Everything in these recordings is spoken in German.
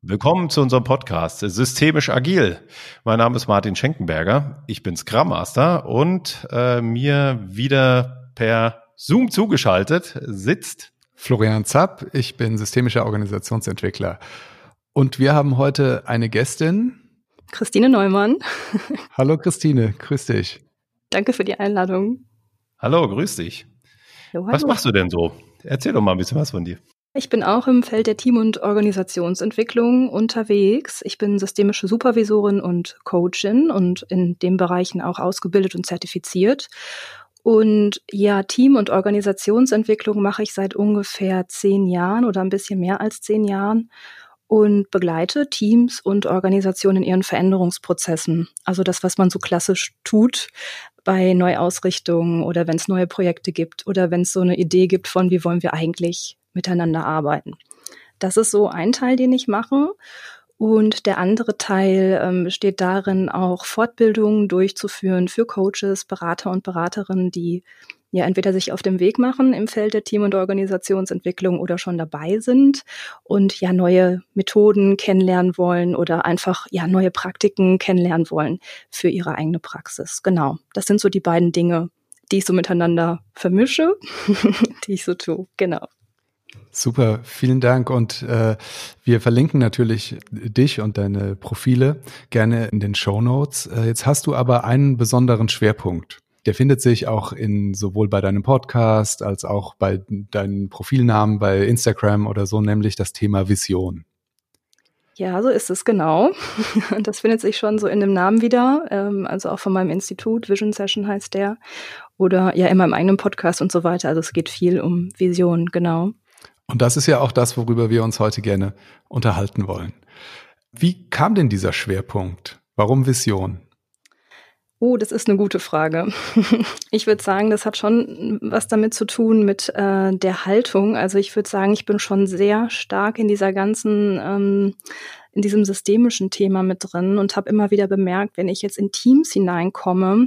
Willkommen zu unserem Podcast Systemisch Agil. Mein Name ist Martin Schenkenberger. Ich bin Scrum Master und äh, mir wieder per Zoom zugeschaltet sitzt Florian Zapp. Ich bin systemischer Organisationsentwickler. Und wir haben heute eine Gästin. Christine Neumann. Hallo Christine, grüß dich. Danke für die Einladung. Hallo, grüß dich. Hallo, hallo. Was machst du denn so? Erzähl doch mal ein bisschen was von dir. Ich bin auch im Feld der Team- und Organisationsentwicklung unterwegs. Ich bin systemische Supervisorin und Coachin und in den Bereichen auch ausgebildet und zertifiziert. Und ja, Team- und Organisationsentwicklung mache ich seit ungefähr zehn Jahren oder ein bisschen mehr als zehn Jahren und begleite Teams und Organisationen in ihren Veränderungsprozessen. Also das, was man so klassisch tut bei Neuausrichtungen oder wenn es neue Projekte gibt oder wenn es so eine Idee gibt von, wie wollen wir eigentlich miteinander arbeiten. Das ist so ein Teil, den ich mache. Und der andere Teil ähm, besteht darin, auch Fortbildungen durchzuführen für Coaches, Berater und Beraterinnen, die ja entweder sich auf dem Weg machen im Feld der Team- und Organisationsentwicklung oder schon dabei sind und ja neue Methoden kennenlernen wollen oder einfach ja neue Praktiken kennenlernen wollen für ihre eigene Praxis. Genau, das sind so die beiden Dinge, die ich so miteinander vermische, die ich so tue. Genau. Super, vielen Dank und äh, wir verlinken natürlich dich und deine Profile gerne in den Show Notes. Äh, jetzt hast du aber einen besonderen Schwerpunkt. Der findet sich auch in sowohl bei deinem Podcast als auch bei deinen Profilnamen bei Instagram oder so, nämlich das Thema Vision. Ja, so ist es genau. Das findet sich schon so in dem Namen wieder, ähm, also auch von meinem Institut, Vision Session heißt der, oder ja in meinem eigenen Podcast und so weiter. Also es geht viel um Vision, genau. Und das ist ja auch das, worüber wir uns heute gerne unterhalten wollen. Wie kam denn dieser Schwerpunkt? Warum Vision? Oh, das ist eine gute Frage. Ich würde sagen, das hat schon was damit zu tun mit äh, der Haltung. Also ich würde sagen, ich bin schon sehr stark in dieser ganzen ähm, in diesem systemischen Thema mit drin und habe immer wieder bemerkt, wenn ich jetzt in Teams hineinkomme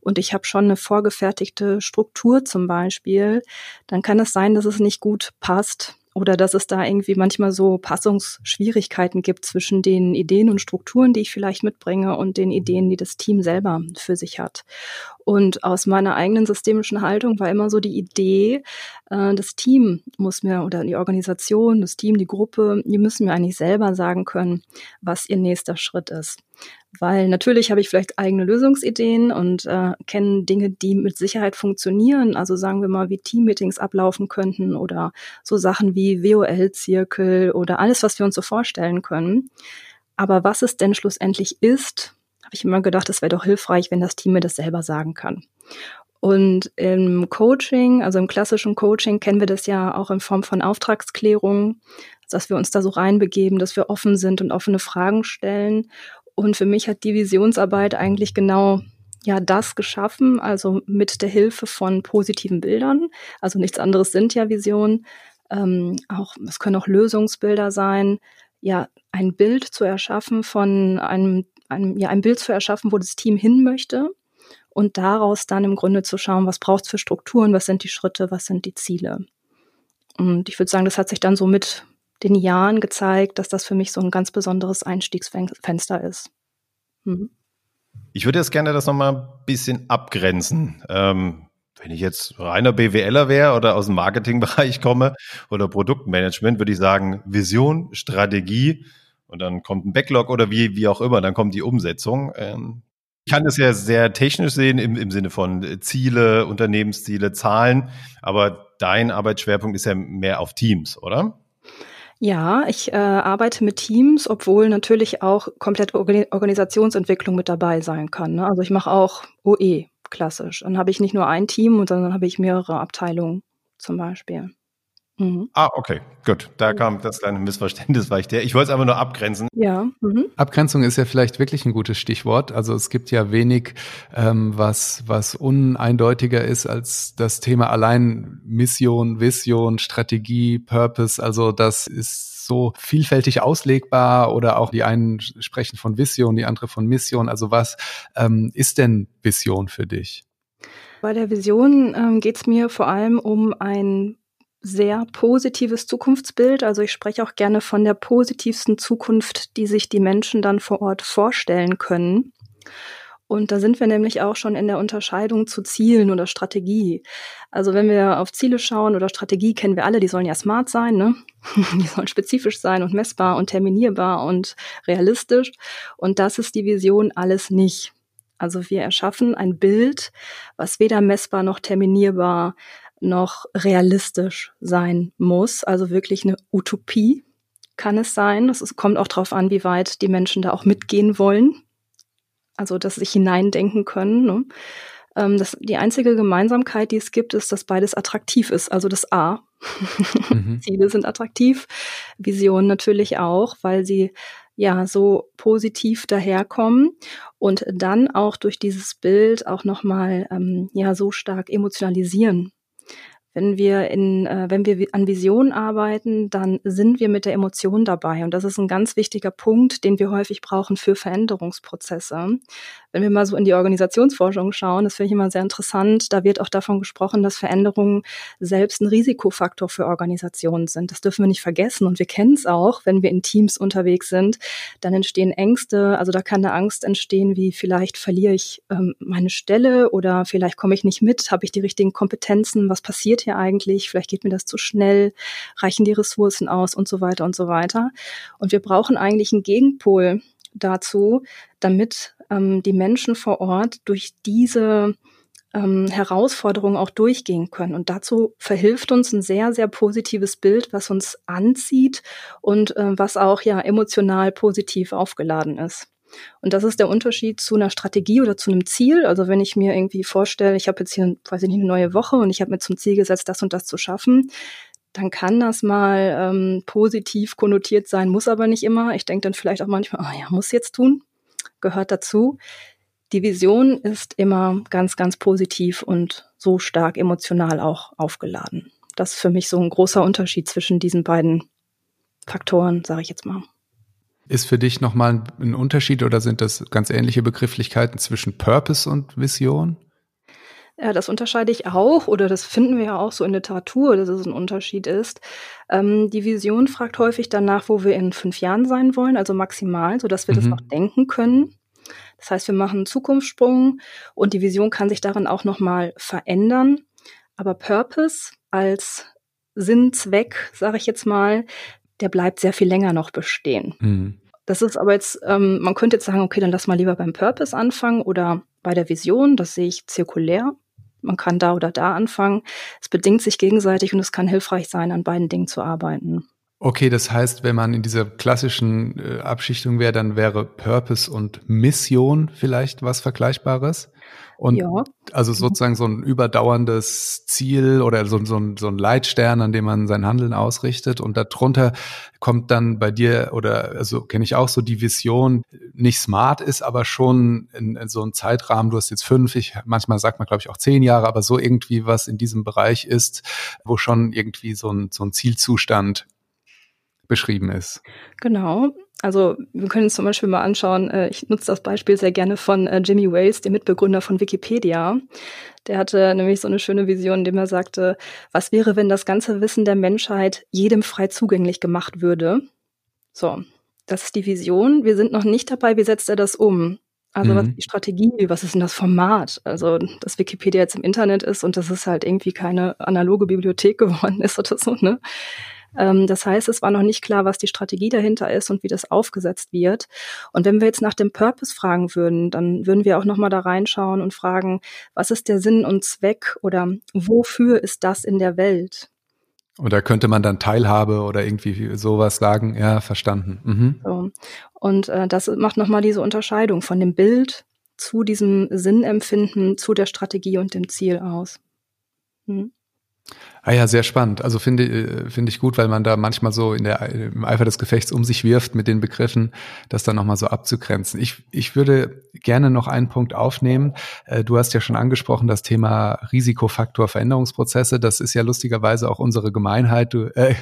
und ich habe schon eine vorgefertigte Struktur zum Beispiel, dann kann es sein, dass es nicht gut passt oder dass es da irgendwie manchmal so Passungsschwierigkeiten gibt zwischen den Ideen und Strukturen, die ich vielleicht mitbringe und den Ideen, die das Team selber für sich hat. Und aus meiner eigenen systemischen Haltung war immer so die Idee, äh, das Team muss mir oder die Organisation, das Team, die Gruppe, die müssen mir eigentlich selber sagen können, was ihr nächster Schritt ist. Weil natürlich habe ich vielleicht eigene Lösungsideen und äh, kenne Dinge, die mit Sicherheit funktionieren. Also sagen wir mal, wie Teammeetings ablaufen könnten oder so Sachen wie WOL-Zirkel oder alles, was wir uns so vorstellen können. Aber was es denn schlussendlich ist, habe ich immer gedacht, es wäre doch hilfreich, wenn das Team mir das selber sagen kann. Und im Coaching, also im klassischen Coaching, kennen wir das ja auch in Form von Auftragsklärung, dass wir uns da so reinbegeben, dass wir offen sind und offene Fragen stellen. Und für mich hat die Visionsarbeit eigentlich genau ja das geschaffen, also mit der Hilfe von positiven Bildern. Also nichts anderes sind ja Visionen. Ähm, auch es können auch Lösungsbilder sein. Ja, ein Bild zu erschaffen von einem, einem ja ein Bild zu erschaffen, wo das Team hin möchte und daraus dann im Grunde zu schauen, was braucht es für Strukturen, was sind die Schritte, was sind die Ziele. Und ich würde sagen, das hat sich dann so mit den Jahren gezeigt, dass das für mich so ein ganz besonderes Einstiegsfenster ist. Mhm. Ich würde jetzt gerne das nochmal ein bisschen abgrenzen. Ähm, wenn ich jetzt reiner BWLer wäre oder aus dem Marketingbereich komme oder Produktmanagement, würde ich sagen, Vision, Strategie und dann kommt ein Backlog oder wie, wie auch immer, dann kommt die Umsetzung. Ähm, ich kann das ja sehr technisch sehen im, im Sinne von Ziele, Unternehmensziele, Zahlen, aber dein Arbeitsschwerpunkt ist ja mehr auf Teams, oder? Ja, ich äh, arbeite mit Teams, obwohl natürlich auch komplett Organ Organisationsentwicklung mit dabei sein kann. Ne? Also ich mache auch OE klassisch. Dann habe ich nicht nur ein Team, sondern habe ich mehrere Abteilungen zum Beispiel. Mhm. Ah, okay, gut. Da kam das kleine Missverständnis, war ich der. Ich wollte es einfach nur abgrenzen. Ja. Mhm. Abgrenzung ist ja vielleicht wirklich ein gutes Stichwort. Also es gibt ja wenig, ähm, was, was uneindeutiger ist als das Thema allein Mission, Vision, Strategie, Purpose. Also das ist so vielfältig auslegbar oder auch die einen sprechen von Vision, die andere von Mission. Also was ähm, ist denn Vision für dich? Bei der Vision ähm, geht es mir vor allem um ein sehr positives Zukunftsbild. Also ich spreche auch gerne von der positivsten Zukunft, die sich die Menschen dann vor Ort vorstellen können. Und da sind wir nämlich auch schon in der Unterscheidung zu Zielen oder Strategie. Also wenn wir auf Ziele schauen oder Strategie, kennen wir alle, die sollen ja smart sein, ne? Die sollen spezifisch sein und messbar und terminierbar und realistisch. Und das ist die Vision alles nicht. Also wir erschaffen ein Bild, was weder messbar noch terminierbar noch realistisch sein muss. Also wirklich eine Utopie kann es sein. Es kommt auch darauf an, wie weit die Menschen da auch mitgehen wollen. Also, dass sie sich hineindenken können. Ne? Ähm, das, die einzige Gemeinsamkeit, die es gibt, ist, dass beides attraktiv ist. Also das A. Mhm. Ziele sind attraktiv, Visionen natürlich auch, weil sie ja so positiv daherkommen und dann auch durch dieses Bild auch nochmal ähm, ja so stark emotionalisieren. Wenn wir in, äh, wenn wir an Visionen arbeiten, dann sind wir mit der Emotion dabei. Und das ist ein ganz wichtiger Punkt, den wir häufig brauchen für Veränderungsprozesse. Wenn wir mal so in die Organisationsforschung schauen, das finde ich immer sehr interessant, da wird auch davon gesprochen, dass Veränderungen selbst ein Risikofaktor für Organisationen sind. Das dürfen wir nicht vergessen. Und wir kennen es auch, wenn wir in Teams unterwegs sind, dann entstehen Ängste. Also da kann eine Angst entstehen, wie vielleicht verliere ich ähm, meine Stelle oder vielleicht komme ich nicht mit, habe ich die richtigen Kompetenzen, was passiert hier eigentlich, vielleicht geht mir das zu schnell, reichen die Ressourcen aus und so weiter und so weiter. Und wir brauchen eigentlich einen Gegenpol dazu, damit ähm, die Menschen vor Ort durch diese ähm, Herausforderungen auch durchgehen können. Und dazu verhilft uns ein sehr, sehr positives Bild, was uns anzieht und äh, was auch ja emotional positiv aufgeladen ist. Und das ist der Unterschied zu einer Strategie oder zu einem Ziel. Also wenn ich mir irgendwie vorstelle, ich habe jetzt hier, weiß ich nicht, eine neue Woche und ich habe mir zum Ziel gesetzt, das und das zu schaffen, dann kann das mal ähm, positiv konnotiert sein, muss aber nicht immer. Ich denke dann vielleicht auch manchmal, oh ja, muss jetzt tun, gehört dazu. Die Vision ist immer ganz, ganz positiv und so stark emotional auch aufgeladen. Das ist für mich so ein großer Unterschied zwischen diesen beiden Faktoren, sage ich jetzt mal. Ist für dich nochmal ein Unterschied oder sind das ganz ähnliche Begrifflichkeiten zwischen Purpose und Vision? Ja, das unterscheide ich auch, oder das finden wir ja auch so in Literatur, dass es ein Unterschied ist. Ähm, die Vision fragt häufig danach, wo wir in fünf Jahren sein wollen, also maximal, sodass wir mhm. das noch denken können. Das heißt, wir machen einen Zukunftssprung und die Vision kann sich darin auch nochmal verändern. Aber Purpose als Sinn, Zweck, sage ich jetzt mal, der bleibt sehr viel länger noch bestehen. Mhm. Das ist aber jetzt, ähm, man könnte jetzt sagen, okay, dann lass mal lieber beim Purpose anfangen oder bei der Vision, das sehe ich zirkulär. Man kann da oder da anfangen. Es bedingt sich gegenseitig und es kann hilfreich sein, an beiden Dingen zu arbeiten. Okay, das heißt, wenn man in dieser klassischen äh, Abschichtung wäre, dann wäre Purpose und Mission vielleicht was Vergleichbares? Und ja. also sozusagen so ein überdauerndes Ziel oder so, so, ein, so ein Leitstern, an dem man sein Handeln ausrichtet. Und darunter kommt dann bei dir, oder also kenne ich auch so die Vision, nicht smart ist, aber schon in, in so ein Zeitrahmen, du hast jetzt fünf, ich, manchmal sagt man, glaube ich, auch zehn Jahre, aber so irgendwie was in diesem Bereich ist, wo schon irgendwie so ein, so ein Zielzustand beschrieben ist. Genau. Also wir können uns zum Beispiel mal anschauen, äh, ich nutze das Beispiel sehr gerne von äh, Jimmy Wales, dem Mitbegründer von Wikipedia. Der hatte nämlich so eine schöne Vision, in dem er sagte, was wäre, wenn das ganze Wissen der Menschheit jedem frei zugänglich gemacht würde? So, das ist die Vision. Wir sind noch nicht dabei, wie setzt er das um? Also mhm. was ist die Strategie, was ist denn das Format? Also, dass Wikipedia jetzt im Internet ist und dass es halt irgendwie keine analoge Bibliothek geworden ist oder so, ne? Ähm, das heißt, es war noch nicht klar, was die Strategie dahinter ist und wie das aufgesetzt wird. Und wenn wir jetzt nach dem Purpose fragen würden, dann würden wir auch nochmal da reinschauen und fragen, was ist der Sinn und Zweck oder wofür ist das in der Welt? Oder könnte man dann Teilhabe oder irgendwie sowas sagen? Ja, verstanden. Mhm. So. Und äh, das macht nochmal diese Unterscheidung von dem Bild zu diesem Sinnempfinden, zu der Strategie und dem Ziel aus. Mhm. Ah ja, sehr spannend. Also finde äh, finde ich gut, weil man da manchmal so in der im Eifer des Gefechts um sich wirft mit den Begriffen, das dann nochmal so abzugrenzen. Ich ich würde gerne noch einen Punkt aufnehmen. Äh, du hast ja schon angesprochen das Thema Risikofaktor Veränderungsprozesse. Das ist ja lustigerweise auch unsere Gemeinheit, du, äh,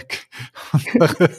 unsere,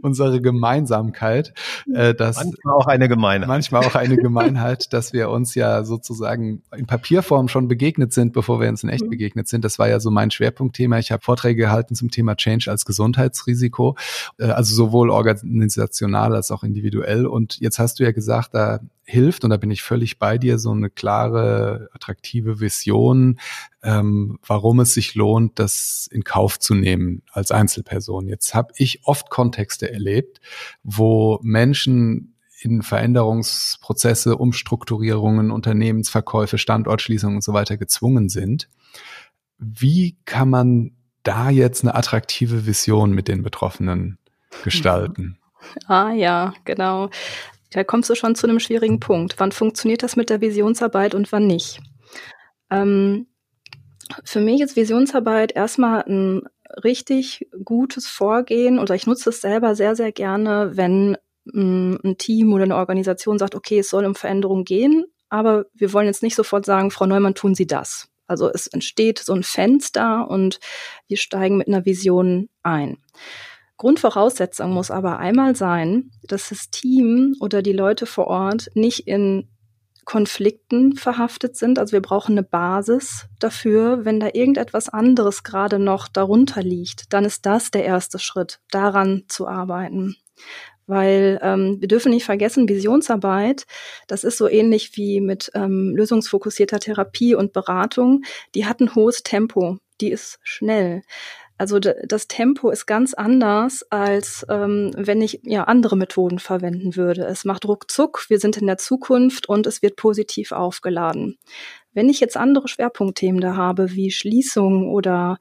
unsere Gemeinsamkeit. Äh, dass manchmal auch eine Gemeinheit. Manchmal auch eine Gemeinheit, dass wir uns ja sozusagen in Papierform schon begegnet sind, bevor wir uns in echt mhm. begegnet sind. Das war ja so mein Schwerpunktthema Thema. Ich habe Vorträge gehalten zum Thema Change als Gesundheitsrisiko, äh, also sowohl organisational als auch individuell. Und jetzt hast du ja gesagt, da hilft, und da bin ich völlig bei dir, so eine klare, attraktive Vision, ähm, warum es sich lohnt, das in Kauf zu nehmen als Einzelperson. Jetzt habe ich oft Kontexte erlebt, wo Menschen in Veränderungsprozesse, Umstrukturierungen, Unternehmensverkäufe, Standortschließungen und so weiter gezwungen sind. Wie kann man da jetzt eine attraktive Vision mit den Betroffenen gestalten? Ah ja, genau. Da kommst du schon zu einem schwierigen Punkt. Wann funktioniert das mit der Visionsarbeit und wann nicht? Ähm, für mich ist Visionsarbeit erstmal ein richtig gutes Vorgehen oder ich nutze es selber sehr, sehr gerne, wenn mm, ein Team oder eine Organisation sagt, okay, es soll um Veränderung gehen, aber wir wollen jetzt nicht sofort sagen, Frau Neumann, tun Sie das. Also es entsteht so ein Fenster und wir steigen mit einer Vision ein. Grundvoraussetzung muss aber einmal sein, dass das Team oder die Leute vor Ort nicht in Konflikten verhaftet sind. Also wir brauchen eine Basis dafür. Wenn da irgendetwas anderes gerade noch darunter liegt, dann ist das der erste Schritt, daran zu arbeiten. Weil ähm, wir dürfen nicht vergessen, Visionsarbeit, das ist so ähnlich wie mit ähm, lösungsfokussierter Therapie und Beratung, die hat ein hohes Tempo, die ist schnell. Also das Tempo ist ganz anders, als ähm, wenn ich ja andere Methoden verwenden würde. Es macht ruckzuck, wir sind in der Zukunft und es wird positiv aufgeladen. Wenn ich jetzt andere Schwerpunktthemen da habe, wie Schließung oder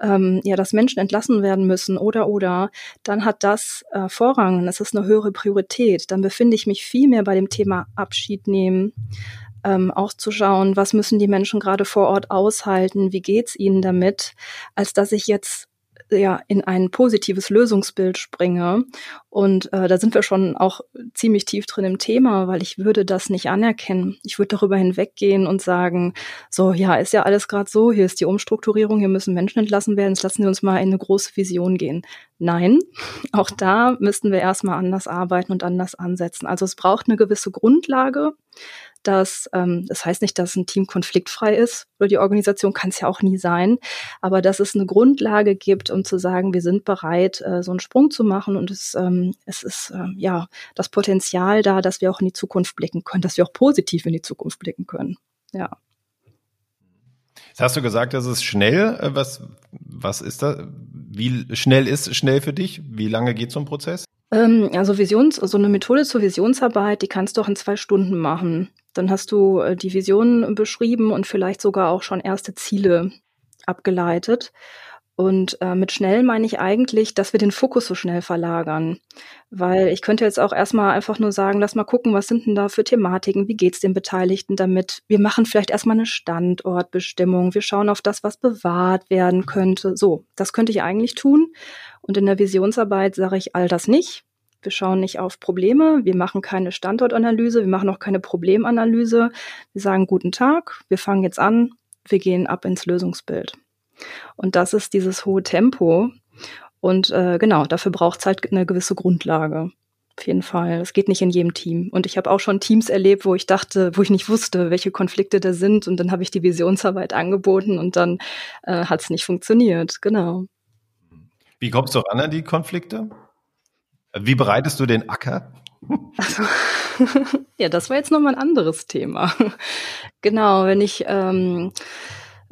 ähm, ja, dass Menschen entlassen werden müssen oder oder, dann hat das äh, Vorrang, es ist eine höhere Priorität. Dann befinde ich mich viel mehr bei dem Thema Abschied nehmen, ähm, auch zu schauen, was müssen die Menschen gerade vor Ort aushalten, wie geht's ihnen damit, als dass ich jetzt ja in ein positives Lösungsbild springe. Und äh, da sind wir schon auch ziemlich tief drin im Thema, weil ich würde das nicht anerkennen. Ich würde darüber hinweggehen und sagen, so ja, ist ja alles gerade so, hier ist die Umstrukturierung, hier müssen Menschen entlassen werden, jetzt lassen wir uns mal in eine große Vision gehen. Nein, auch da müssten wir erstmal anders arbeiten und anders ansetzen. Also es braucht eine gewisse Grundlage, dass ähm, das heißt nicht, dass ein Team konfliktfrei ist oder die Organisation kann es ja auch nie sein, aber dass es eine Grundlage gibt, um zu sagen, wir sind bereit, äh, so einen Sprung zu machen und es, ähm, es ist äh, ja das Potenzial da, dass wir auch in die Zukunft blicken können, dass wir auch positiv in die Zukunft blicken können. Ja. Jetzt hast du gesagt, das ist schnell. Äh, was, was ist da? Wie schnell ist schnell für dich? Wie lange geht so ein Prozess? Ähm, also Visions, so eine Methode zur Visionsarbeit, die kannst du auch in zwei Stunden machen. Dann hast du äh, die Vision beschrieben und vielleicht sogar auch schon erste Ziele abgeleitet. Und äh, mit schnell meine ich eigentlich, dass wir den Fokus so schnell verlagern. Weil ich könnte jetzt auch erstmal einfach nur sagen, lass mal gucken, was sind denn da für Thematiken, wie geht's den Beteiligten damit? Wir machen vielleicht erstmal eine Standortbestimmung, wir schauen auf das, was bewahrt werden könnte. So, das könnte ich eigentlich tun. Und in der Visionsarbeit sage ich all das nicht. Wir schauen nicht auf Probleme, wir machen keine Standortanalyse, wir machen auch keine Problemanalyse. Wir sagen guten Tag, wir fangen jetzt an, wir gehen ab ins Lösungsbild. Und das ist dieses hohe Tempo. Und äh, genau, dafür braucht es halt eine gewisse Grundlage. Auf jeden Fall. Das geht nicht in jedem Team. Und ich habe auch schon Teams erlebt, wo ich dachte, wo ich nicht wusste, welche Konflikte da sind. Und dann habe ich die Visionsarbeit angeboten und dann äh, hat es nicht funktioniert. Genau. Wie kommst du ran an die Konflikte? Wie bereitest du den Acker? Also, ja, das war jetzt nochmal ein anderes Thema. genau, wenn ich, ähm,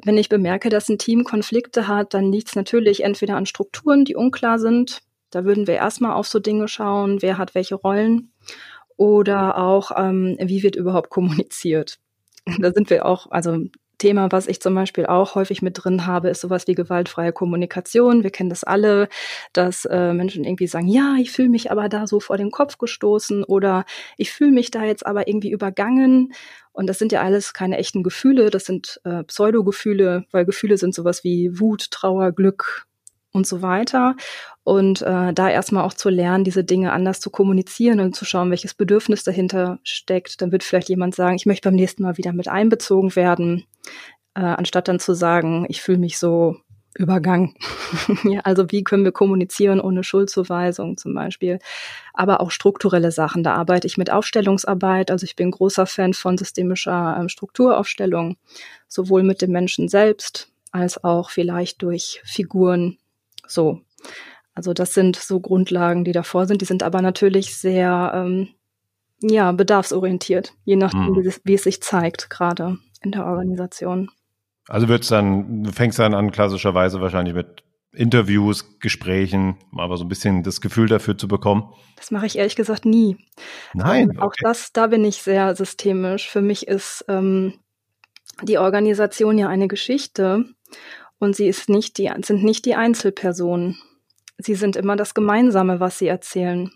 wenn ich bemerke, dass ein Team Konflikte hat, dann liegt es natürlich entweder an Strukturen, die unklar sind. Da würden wir erstmal auf so Dinge schauen, wer hat welche Rollen oder auch, ähm, wie wird überhaupt kommuniziert. Da sind wir auch, also Thema, was ich zum Beispiel auch häufig mit drin habe, ist sowas wie gewaltfreie Kommunikation. Wir kennen das alle, dass äh, Menschen irgendwie sagen, ja, ich fühle mich aber da so vor den Kopf gestoßen oder ich fühle mich da jetzt aber irgendwie übergangen. Und das sind ja alles keine echten Gefühle, das sind äh, Pseudo-Gefühle, weil Gefühle sind sowas wie Wut, Trauer, Glück, und so weiter. Und äh, da erstmal auch zu lernen, diese Dinge anders zu kommunizieren und zu schauen, welches Bedürfnis dahinter steckt. Dann wird vielleicht jemand sagen, ich möchte beim nächsten Mal wieder mit einbezogen werden, äh, anstatt dann zu sagen, ich fühle mich so übergangen. ja, also wie können wir kommunizieren ohne Schuldzuweisung zum Beispiel, aber auch strukturelle Sachen. Da arbeite ich mit Aufstellungsarbeit. Also ich bin großer Fan von systemischer ähm, Strukturaufstellung, sowohl mit dem Menschen selbst als auch vielleicht durch Figuren. So. Also das sind so Grundlagen, die davor sind. Die sind aber natürlich sehr ähm, ja, bedarfsorientiert, je nachdem, hm. wie, es, sich zeigt, gerade in der Organisation. Also wird's dann, du fängst dann an, klassischerweise wahrscheinlich mit Interviews, Gesprächen, aber so ein bisschen das Gefühl dafür zu bekommen? Das mache ich ehrlich gesagt nie. Nein. Ähm, auch das, da bin ich sehr systemisch. Für mich ist ähm, die Organisation ja eine Geschichte und sie ist nicht die, sind nicht die Einzelpersonen. Sie sind immer das Gemeinsame, was sie erzählen.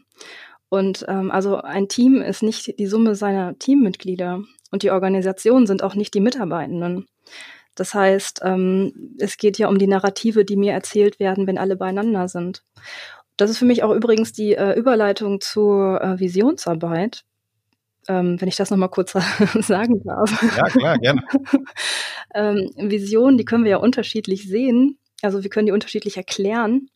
Und ähm, also ein Team ist nicht die Summe seiner Teammitglieder und die Organisation sind auch nicht die Mitarbeitenden. Das heißt, ähm, es geht ja um die Narrative, die mir erzählt werden, wenn alle beieinander sind. Das ist für mich auch übrigens die äh, Überleitung zur äh, Visionsarbeit, ähm, wenn ich das nochmal kurz sagen darf. Ja, klar, gerne. ähm, Visionen, die können wir ja unterschiedlich sehen. Also wir können die unterschiedlich erklären.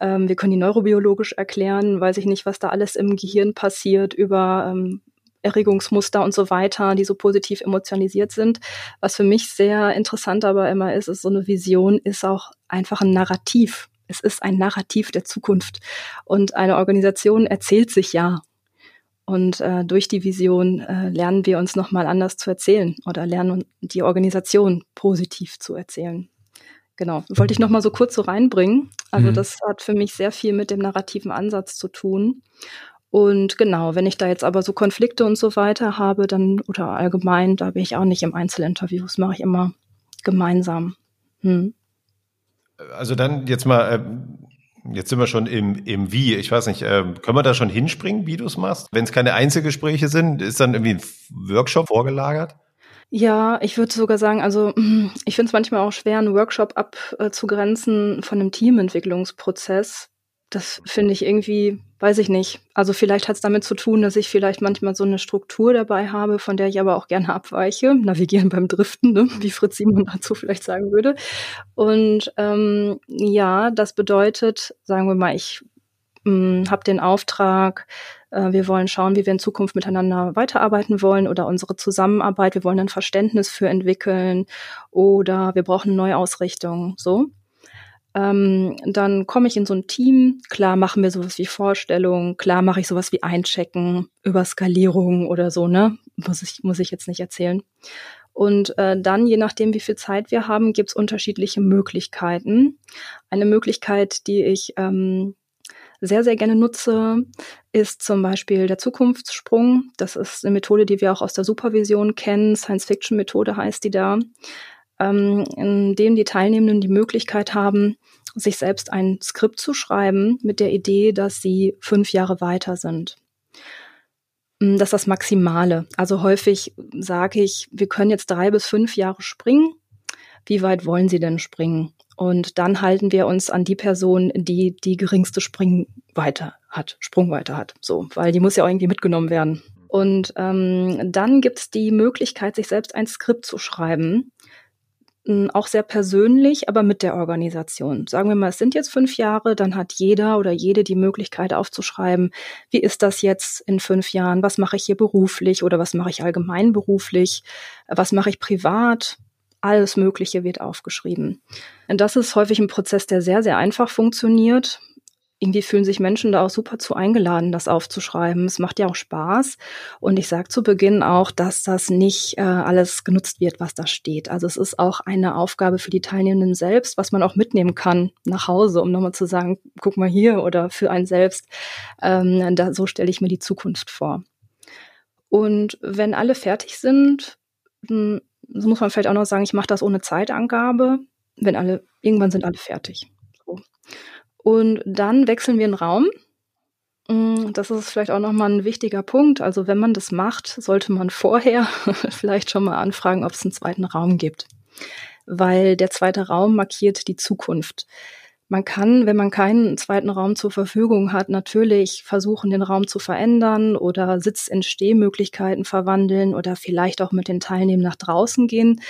Ähm, wir können die neurobiologisch erklären, weiß ich nicht, was da alles im Gehirn passiert über ähm, Erregungsmuster und so weiter, die so positiv emotionalisiert sind. Was für mich sehr interessant aber immer ist, ist so eine Vision ist auch einfach ein Narrativ. Es ist ein Narrativ der Zukunft. Und eine Organisation erzählt sich ja. Und äh, durch die Vision äh, lernen wir uns nochmal anders zu erzählen oder lernen die Organisation positiv zu erzählen. Genau, wollte ich noch mal so kurz so reinbringen. Also mhm. das hat für mich sehr viel mit dem narrativen Ansatz zu tun. Und genau, wenn ich da jetzt aber so Konflikte und so weiter habe, dann oder allgemein, da bin ich auch nicht im Einzelinterview. Das mache ich immer gemeinsam. Hm. Also dann jetzt mal, äh, jetzt sind wir schon im, im Wie. Ich weiß nicht, äh, können wir da schon hinspringen, wie du es machst? Wenn es keine Einzelgespräche sind, ist dann irgendwie ein Workshop vorgelagert? Ja, ich würde sogar sagen, also ich finde es manchmal auch schwer, einen Workshop abzugrenzen von einem Teamentwicklungsprozess. Das finde ich irgendwie, weiß ich nicht. Also vielleicht hat es damit zu tun, dass ich vielleicht manchmal so eine Struktur dabei habe, von der ich aber auch gerne abweiche. Navigieren beim Driften, ne? wie Fritz Simon dazu vielleicht sagen würde. Und ähm, ja, das bedeutet, sagen wir mal, ich hm, habe den Auftrag, äh, wir wollen schauen, wie wir in Zukunft miteinander weiterarbeiten wollen oder unsere Zusammenarbeit. Wir wollen ein Verständnis für entwickeln oder wir brauchen eine Neuausrichtung. So. Ähm, dann komme ich in so ein Team. Klar machen wir sowas wie Vorstellung. Klar mache ich sowas wie Einchecken über Skalierung oder so. Ne, muss ich muss ich jetzt nicht erzählen. Und äh, dann, je nachdem, wie viel Zeit wir haben, gibt's unterschiedliche Möglichkeiten. Eine Möglichkeit, die ich ähm, sehr, sehr gerne nutze, ist zum Beispiel der Zukunftssprung. Das ist eine Methode, die wir auch aus der Supervision kennen. Science-Fiction-Methode heißt die da, ähm, in dem die Teilnehmenden die Möglichkeit haben, sich selbst ein Skript zu schreiben mit der Idee, dass sie fünf Jahre weiter sind. Mm, das ist das Maximale. Also häufig sage ich, wir können jetzt drei bis fünf Jahre springen. Wie weit wollen Sie denn springen? Und dann halten wir uns an die Person, die die geringste Springweite hat, Sprungweite hat. So, weil die muss ja auch irgendwie mitgenommen werden. Und ähm, dann gibt's die Möglichkeit, sich selbst ein Skript zu schreiben. Auch sehr persönlich, aber mit der Organisation. Sagen wir mal, es sind jetzt fünf Jahre, dann hat jeder oder jede die Möglichkeit aufzuschreiben, wie ist das jetzt in fünf Jahren? Was mache ich hier beruflich oder was mache ich allgemein beruflich? Was mache ich privat? alles Mögliche wird aufgeschrieben. Und das ist häufig ein Prozess, der sehr, sehr einfach funktioniert. Irgendwie fühlen sich Menschen da auch super zu eingeladen, das aufzuschreiben. Es macht ja auch Spaß. Und ich sage zu Beginn auch, dass das nicht äh, alles genutzt wird, was da steht. Also es ist auch eine Aufgabe für die Teilnehmenden selbst, was man auch mitnehmen kann nach Hause, um nochmal zu sagen, guck mal hier oder für einen selbst. Ähm, da, so stelle ich mir die Zukunft vor. Und wenn alle fertig sind, hm, so muss man vielleicht auch noch sagen, ich mache das ohne Zeitangabe, wenn alle, irgendwann sind alle fertig. Und dann wechseln wir einen Raum. Mm, das ist vielleicht auch nochmal ein wichtiger Punkt. Also wenn man das macht, sollte man vorher vielleicht schon mal anfragen, ob es einen zweiten Raum gibt. Weil der zweite Raum markiert die Zukunft. Man kann, wenn man keinen zweiten Raum zur Verfügung hat, natürlich versuchen, den Raum zu verändern oder Sitz in Stehmöglichkeiten verwandeln oder vielleicht auch mit den Teilnehmern nach draußen gehen.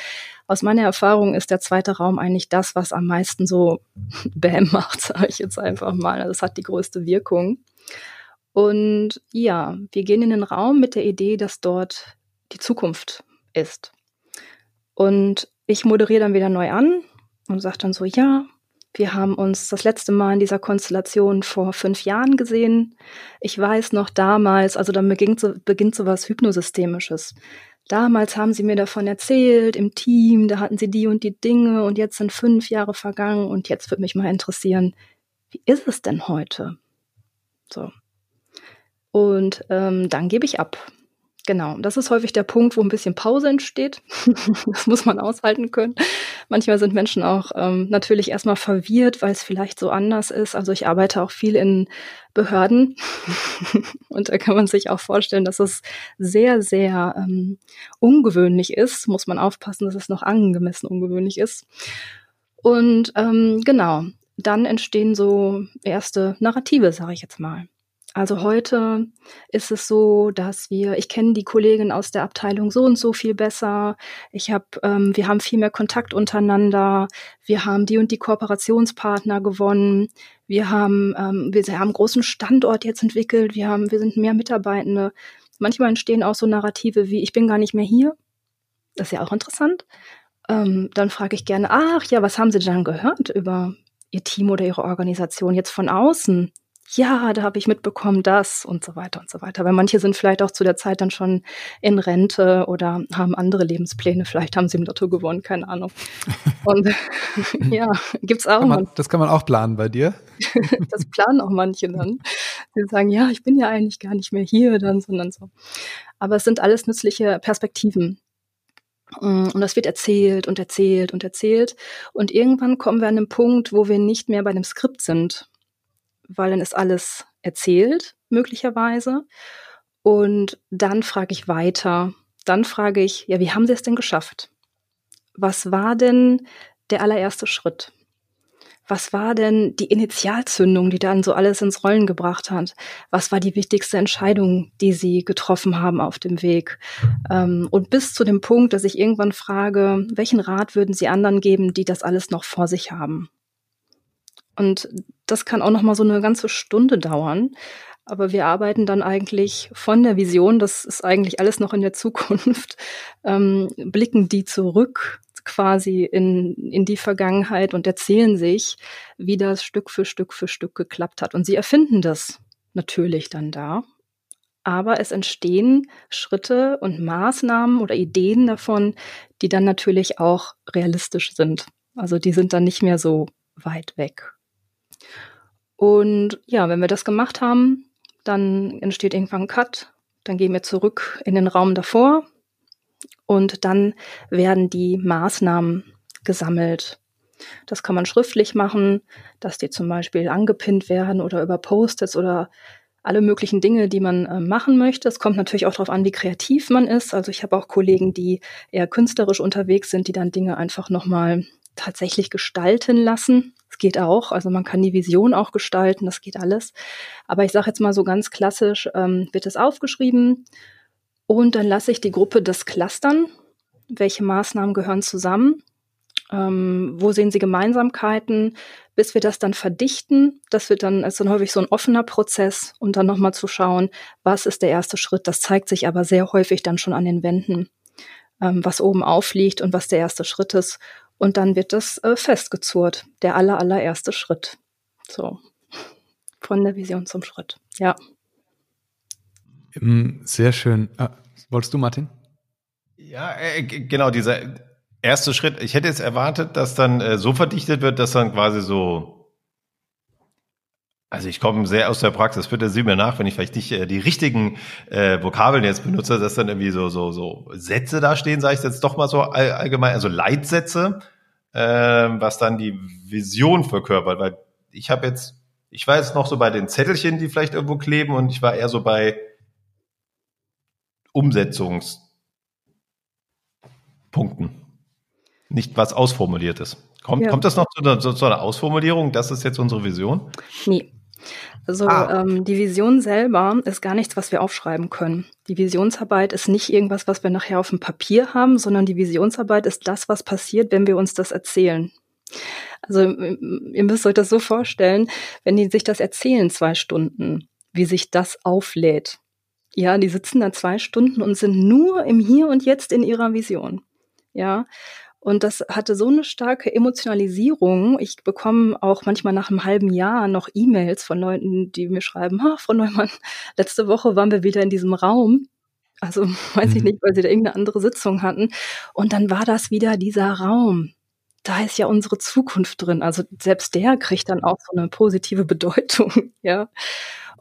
Aus meiner Erfahrung ist der zweite Raum eigentlich das, was am meisten so Bäm macht, sage ich jetzt einfach mal. Also es hat die größte Wirkung. Und ja, wir gehen in den Raum mit der Idee, dass dort die Zukunft ist. Und ich moderiere dann wieder neu an und sagt dann so, ja, wir haben uns das letzte Mal in dieser Konstellation vor fünf Jahren gesehen. Ich weiß noch damals, also dann beginnt so, beginnt so was Hypnosystemisches. Damals haben sie mir davon erzählt, im Team, da hatten sie die und die Dinge und jetzt sind fünf Jahre vergangen und jetzt würde mich mal interessieren, wie ist es denn heute? So. Und ähm, dann gebe ich ab. Genau, das ist häufig der Punkt, wo ein bisschen Pause entsteht. das muss man aushalten können. Manchmal sind Menschen auch ähm, natürlich erstmal verwirrt, weil es vielleicht so anders ist. Also ich arbeite auch viel in Behörden und da kann man sich auch vorstellen, dass es sehr, sehr ähm, ungewöhnlich ist. Muss man aufpassen, dass es noch angemessen ungewöhnlich ist. Und ähm, genau, dann entstehen so erste Narrative, sage ich jetzt mal. Also heute ist es so, dass wir, ich kenne die Kollegin aus der Abteilung so und so viel besser. Ich habe, ähm, wir haben viel mehr Kontakt untereinander. Wir haben die und die Kooperationspartner gewonnen. Wir haben, ähm, wir haben einen großen Standort jetzt entwickelt. Wir haben, wir sind mehr Mitarbeitende. Manchmal entstehen auch so Narrative wie, ich bin gar nicht mehr hier. Das ist ja auch interessant. Ähm, dann frage ich gerne, ach ja, was haben Sie denn gehört über Ihr Team oder Ihre Organisation jetzt von außen? Ja, da habe ich mitbekommen das und so weiter und so weiter. Weil manche sind vielleicht auch zu der Zeit dann schon in Rente oder haben andere Lebenspläne. Vielleicht haben sie im Lotto gewonnen, keine Ahnung. Und ja, gibt's auch. Kann man, das kann man auch planen bei dir. das planen auch manche dann. Die sagen, ja, ich bin ja eigentlich gar nicht mehr hier dann, sondern so. Aber es sind alles nützliche Perspektiven. Und das wird erzählt und erzählt und erzählt. Und irgendwann kommen wir an einen Punkt, wo wir nicht mehr bei dem Skript sind, weil dann ist alles erzählt, möglicherweise. Und dann frage ich weiter. Dann frage ich, ja, wie haben Sie es denn geschafft? Was war denn der allererste Schritt? Was war denn die Initialzündung, die dann so alles ins Rollen gebracht hat? Was war die wichtigste Entscheidung, die Sie getroffen haben auf dem Weg? Ähm, und bis zu dem Punkt, dass ich irgendwann frage, welchen Rat würden Sie anderen geben, die das alles noch vor sich haben? Und das kann auch noch mal so eine ganze Stunde dauern. Aber wir arbeiten dann eigentlich von der Vision, das ist eigentlich alles noch in der Zukunft, ähm, blicken die zurück quasi in, in die Vergangenheit und erzählen sich, wie das Stück für Stück für Stück geklappt hat. Und sie erfinden das natürlich dann da. Aber es entstehen Schritte und Maßnahmen oder Ideen davon, die dann natürlich auch realistisch sind. Also die sind dann nicht mehr so weit weg. Und ja, wenn wir das gemacht haben, dann entsteht irgendwann ein Cut, dann gehen wir zurück in den Raum davor und dann werden die Maßnahmen gesammelt. Das kann man schriftlich machen, dass die zum Beispiel angepinnt werden oder über Post-its oder alle möglichen Dinge, die man äh, machen möchte. Es kommt natürlich auch darauf an, wie kreativ man ist. Also ich habe auch Kollegen, die eher künstlerisch unterwegs sind, die dann Dinge einfach nochmal tatsächlich gestalten lassen. Es geht auch, also man kann die Vision auch gestalten, das geht alles. Aber ich sage jetzt mal so ganz klassisch, ähm, wird es aufgeschrieben und dann lasse ich die Gruppe das clustern. Welche Maßnahmen gehören zusammen? Ähm, wo sehen sie Gemeinsamkeiten? Bis wir das dann verdichten, das wird dann, ist dann häufig so ein offener Prozess und dann nochmal zu schauen, was ist der erste Schritt? Das zeigt sich aber sehr häufig dann schon an den Wänden, ähm, was oben aufliegt und was der erste Schritt ist. Und dann wird das äh, festgezurrt, der aller, allererste Schritt. So, von der Vision zum Schritt, ja. Ähm, sehr schön. Ah, wolltest du, Martin? Ja, äh, genau, dieser erste Schritt. Ich hätte jetzt erwartet, dass dann äh, so verdichtet wird, dass dann quasi so also ich komme sehr aus der Praxis, bitte sieh mir nach, wenn ich vielleicht nicht äh, die richtigen äh, Vokabeln jetzt benutze, dass dann irgendwie so so so Sätze da stehen, sage ich jetzt doch mal so all, allgemein, also Leitsätze, äh, was dann die Vision verkörpert, weil ich habe jetzt, ich war jetzt noch so bei den Zettelchen, die vielleicht irgendwo kleben und ich war eher so bei Umsetzungspunkten, nicht was ausformuliertes. Kommt, ja. kommt das noch zu einer, zu einer Ausformulierung? Das ist jetzt unsere Vision? Nee, also ah. ähm, die Vision selber ist gar nichts, was wir aufschreiben können. Die Visionsarbeit ist nicht irgendwas, was wir nachher auf dem Papier haben, sondern die Visionsarbeit ist das, was passiert, wenn wir uns das erzählen. Also ihr müsst euch das so vorstellen, wenn die sich das erzählen zwei Stunden, wie sich das auflädt. Ja, die sitzen da zwei Stunden und sind nur im Hier und Jetzt in ihrer Vision. Ja, Und das hatte so eine starke Emotionalisierung. Ich bekomme auch manchmal nach einem halben Jahr noch E-Mails von Leuten, die mir schreiben, ah, Frau Neumann, letzte Woche waren wir wieder in diesem Raum. Also weiß mhm. ich nicht, weil sie da irgendeine andere Sitzung hatten. Und dann war das wieder dieser Raum. Da ist ja unsere Zukunft drin. Also selbst der kriegt dann auch so eine positive Bedeutung, ja.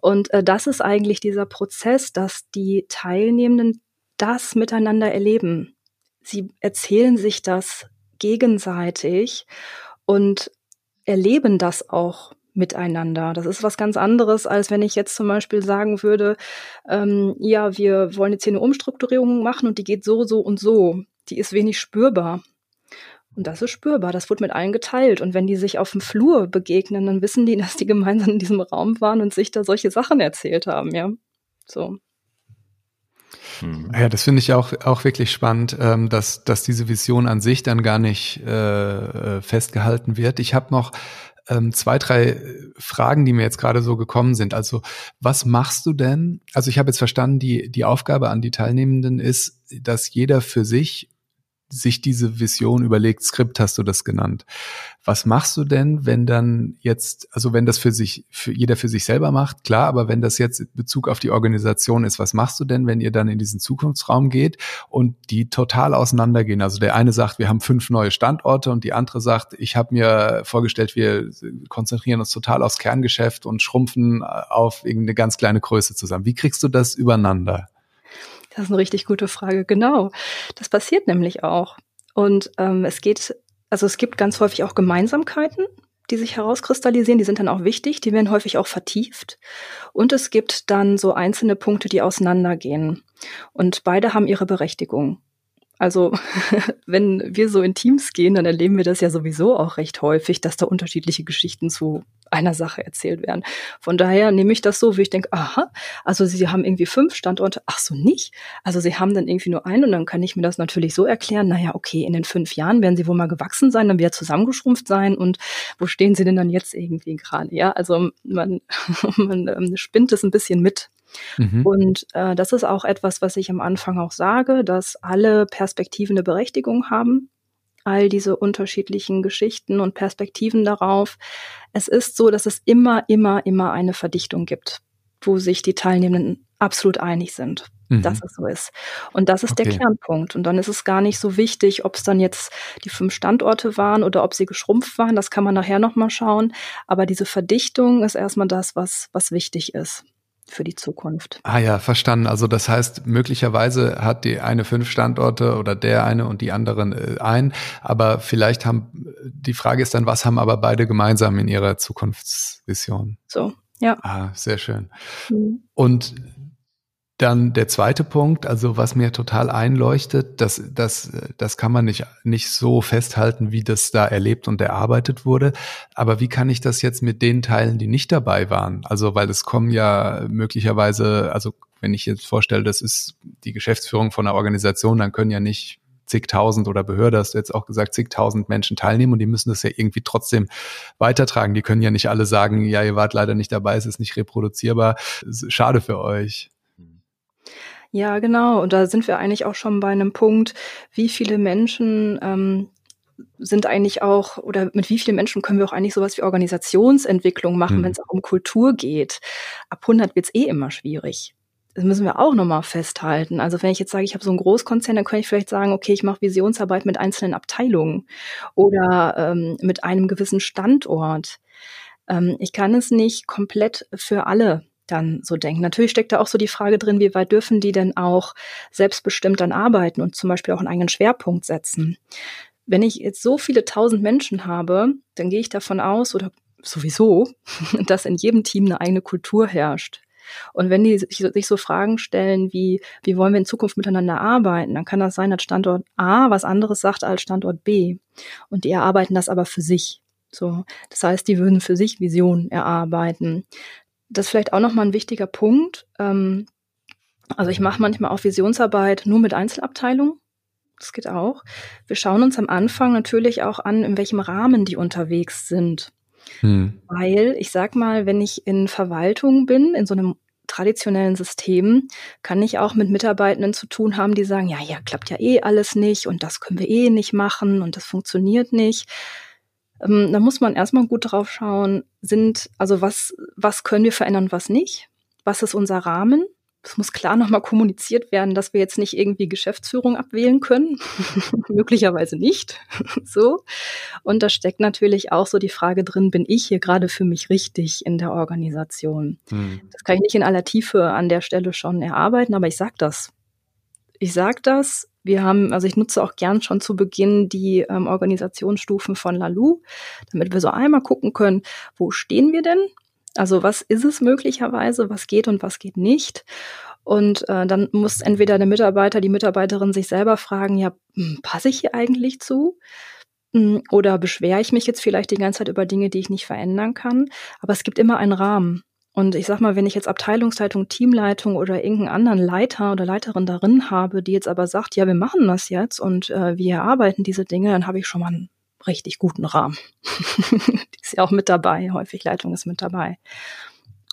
Und äh, das ist eigentlich dieser Prozess, dass die Teilnehmenden das miteinander erleben. Sie erzählen sich das gegenseitig und erleben das auch miteinander. Das ist was ganz anderes, als wenn ich jetzt zum Beispiel sagen würde, ähm, ja, wir wollen jetzt hier eine Umstrukturierung machen und die geht so, so und so. Die ist wenig spürbar. Und das ist spürbar, das wird mit allen geteilt. Und wenn die sich auf dem Flur begegnen, dann wissen die, dass die gemeinsam in diesem Raum waren und sich da solche Sachen erzählt haben, ja. So. Hm. Ja, das finde ich auch, auch wirklich spannend, ähm, dass, dass diese Vision an sich dann gar nicht äh, äh festgehalten wird. Ich habe noch ähm, zwei, drei Fragen, die mir jetzt gerade so gekommen sind. Also, was machst du denn? Also, ich habe jetzt verstanden, die, die Aufgabe an die Teilnehmenden ist, dass jeder für sich sich diese Vision überlegt, Skript hast du das genannt. Was machst du denn, wenn dann jetzt, also wenn das für sich, für jeder für sich selber macht, klar, aber wenn das jetzt in Bezug auf die Organisation ist, was machst du denn, wenn ihr dann in diesen Zukunftsraum geht und die total auseinandergehen? Also der eine sagt, wir haben fünf neue Standorte und die andere sagt, ich habe mir vorgestellt, wir konzentrieren uns total aufs Kerngeschäft und schrumpfen auf irgendeine ganz kleine Größe zusammen. Wie kriegst du das übereinander? Das ist eine richtig gute Frage. Genau. Das passiert nämlich auch. Und ähm, es geht, also es gibt ganz häufig auch Gemeinsamkeiten, die sich herauskristallisieren. Die sind dann auch wichtig. Die werden häufig auch vertieft. Und es gibt dann so einzelne Punkte, die auseinandergehen. Und beide haben ihre Berechtigung. Also wenn wir so in Teams gehen, dann erleben wir das ja sowieso auch recht häufig, dass da unterschiedliche Geschichten zu einer Sache erzählt werden. Von daher nehme ich das so, wie ich denke, aha, also sie haben irgendwie fünf Standorte, ach so nicht. Also sie haben dann irgendwie nur einen und dann kann ich mir das natürlich so erklären, naja, okay, in den fünf Jahren werden sie wohl mal gewachsen sein, dann wieder zusammengeschrumpft sein und wo stehen sie denn dann jetzt irgendwie gerade? Ja, also man, man ähm, spinnt es ein bisschen mit. Mhm. Und äh, das ist auch etwas, was ich am Anfang auch sage, dass alle Perspektiven eine Berechtigung haben, all diese unterschiedlichen Geschichten und Perspektiven darauf. Es ist so, dass es immer, immer, immer eine Verdichtung gibt, wo sich die Teilnehmenden absolut einig sind, mhm. dass es so ist. Und das ist okay. der Kernpunkt. Und dann ist es gar nicht so wichtig, ob es dann jetzt die fünf Standorte waren oder ob sie geschrumpft waren. Das kann man nachher nochmal schauen. Aber diese Verdichtung ist erstmal das, was, was wichtig ist für die Zukunft. Ah ja, verstanden. Also das heißt, möglicherweise hat die eine fünf Standorte oder der eine und die anderen äh, ein, aber vielleicht haben, die Frage ist dann, was haben aber beide gemeinsam in ihrer Zukunftsvision? So, ja. Ah, sehr schön. Mhm. Und dann der zweite Punkt, also was mir total einleuchtet, das, das, das kann man nicht, nicht so festhalten, wie das da erlebt und erarbeitet wurde. Aber wie kann ich das jetzt mit den Teilen, die nicht dabei waren? Also, weil es kommen ja möglicherweise, also wenn ich jetzt vorstelle, das ist die Geschäftsführung von einer Organisation, dann können ja nicht zigtausend oder Behörde, hast du jetzt auch gesagt, zigtausend Menschen teilnehmen und die müssen das ja irgendwie trotzdem weitertragen. Die können ja nicht alle sagen, ja, ihr wart leider nicht dabei, es ist nicht reproduzierbar. Schade für euch. Ja, genau. Und da sind wir eigentlich auch schon bei einem Punkt, wie viele Menschen ähm, sind eigentlich auch, oder mit wie vielen Menschen können wir auch eigentlich sowas wie Organisationsentwicklung machen, mhm. wenn es auch um Kultur geht. Ab 100 wird es eh immer schwierig. Das müssen wir auch nochmal festhalten. Also wenn ich jetzt sage, ich habe so einen Großkonzern, dann könnte ich vielleicht sagen, okay, ich mache Visionsarbeit mit einzelnen Abteilungen oder ähm, mit einem gewissen Standort. Ähm, ich kann es nicht komplett für alle dann so denken. Natürlich steckt da auch so die Frage drin, wie weit dürfen die denn auch selbstbestimmt dann arbeiten und zum Beispiel auch einen eigenen Schwerpunkt setzen. Wenn ich jetzt so viele tausend Menschen habe, dann gehe ich davon aus, oder sowieso, dass in jedem Team eine eigene Kultur herrscht. Und wenn die sich, so Fragen stellen wie, wie wollen wir in Zukunft miteinander arbeiten, dann kann das sein, dass Standort A was anderes sagt als Standort B. Und die erarbeiten das aber für sich. So, das heißt, die würden für sich Visionen erarbeiten das ist vielleicht auch nochmal ein wichtiger Punkt. Ähm, also ich mache manchmal auch Visionsarbeit nur mit Einzelabteilungen. Das geht auch. Wir schauen uns am Anfang natürlich auch an, in welchem Rahmen die unterwegs sind. Hm. Weil ich sag mal, wenn ich in Verwaltung bin, in so einem traditionellen Systemen kann ich auch mit Mitarbeitenden zu tun haben, die sagen, ja, ja, klappt ja eh alles nicht und das können wir eh nicht machen und das funktioniert nicht. Ähm, da muss man erstmal gut drauf schauen, sind, also was, was können wir verändern was nicht? Was ist unser Rahmen? es muss klar nochmal kommuniziert werden, dass wir jetzt nicht irgendwie Geschäftsführung abwählen können. Möglicherweise nicht. so. Und da steckt natürlich auch so die Frage drin, bin ich hier gerade für mich richtig in der Organisation? Hm. Das kann ich nicht in aller Tiefe an der Stelle schon erarbeiten, aber ich sag das. Ich sag das. Wir haben, also ich nutze auch gern schon zu Beginn die ähm, Organisationsstufen von Lalu, damit wir so einmal gucken können, wo stehen wir denn? Also was ist es möglicherweise, was geht und was geht nicht? Und äh, dann muss entweder der Mitarbeiter, die Mitarbeiterin sich selber fragen, ja, hm, passe ich hier eigentlich zu? Hm, oder beschwere ich mich jetzt vielleicht die ganze Zeit über Dinge, die ich nicht verändern kann? Aber es gibt immer einen Rahmen. Und ich sag mal, wenn ich jetzt Abteilungsleitung, Teamleitung oder irgendeinen anderen Leiter oder Leiterin darin habe, die jetzt aber sagt, ja, wir machen das jetzt und äh, wir erarbeiten diese Dinge, dann habe ich schon mal einen richtig guten Rahmen. die ist ja auch mit dabei, häufig Leitung ist mit dabei.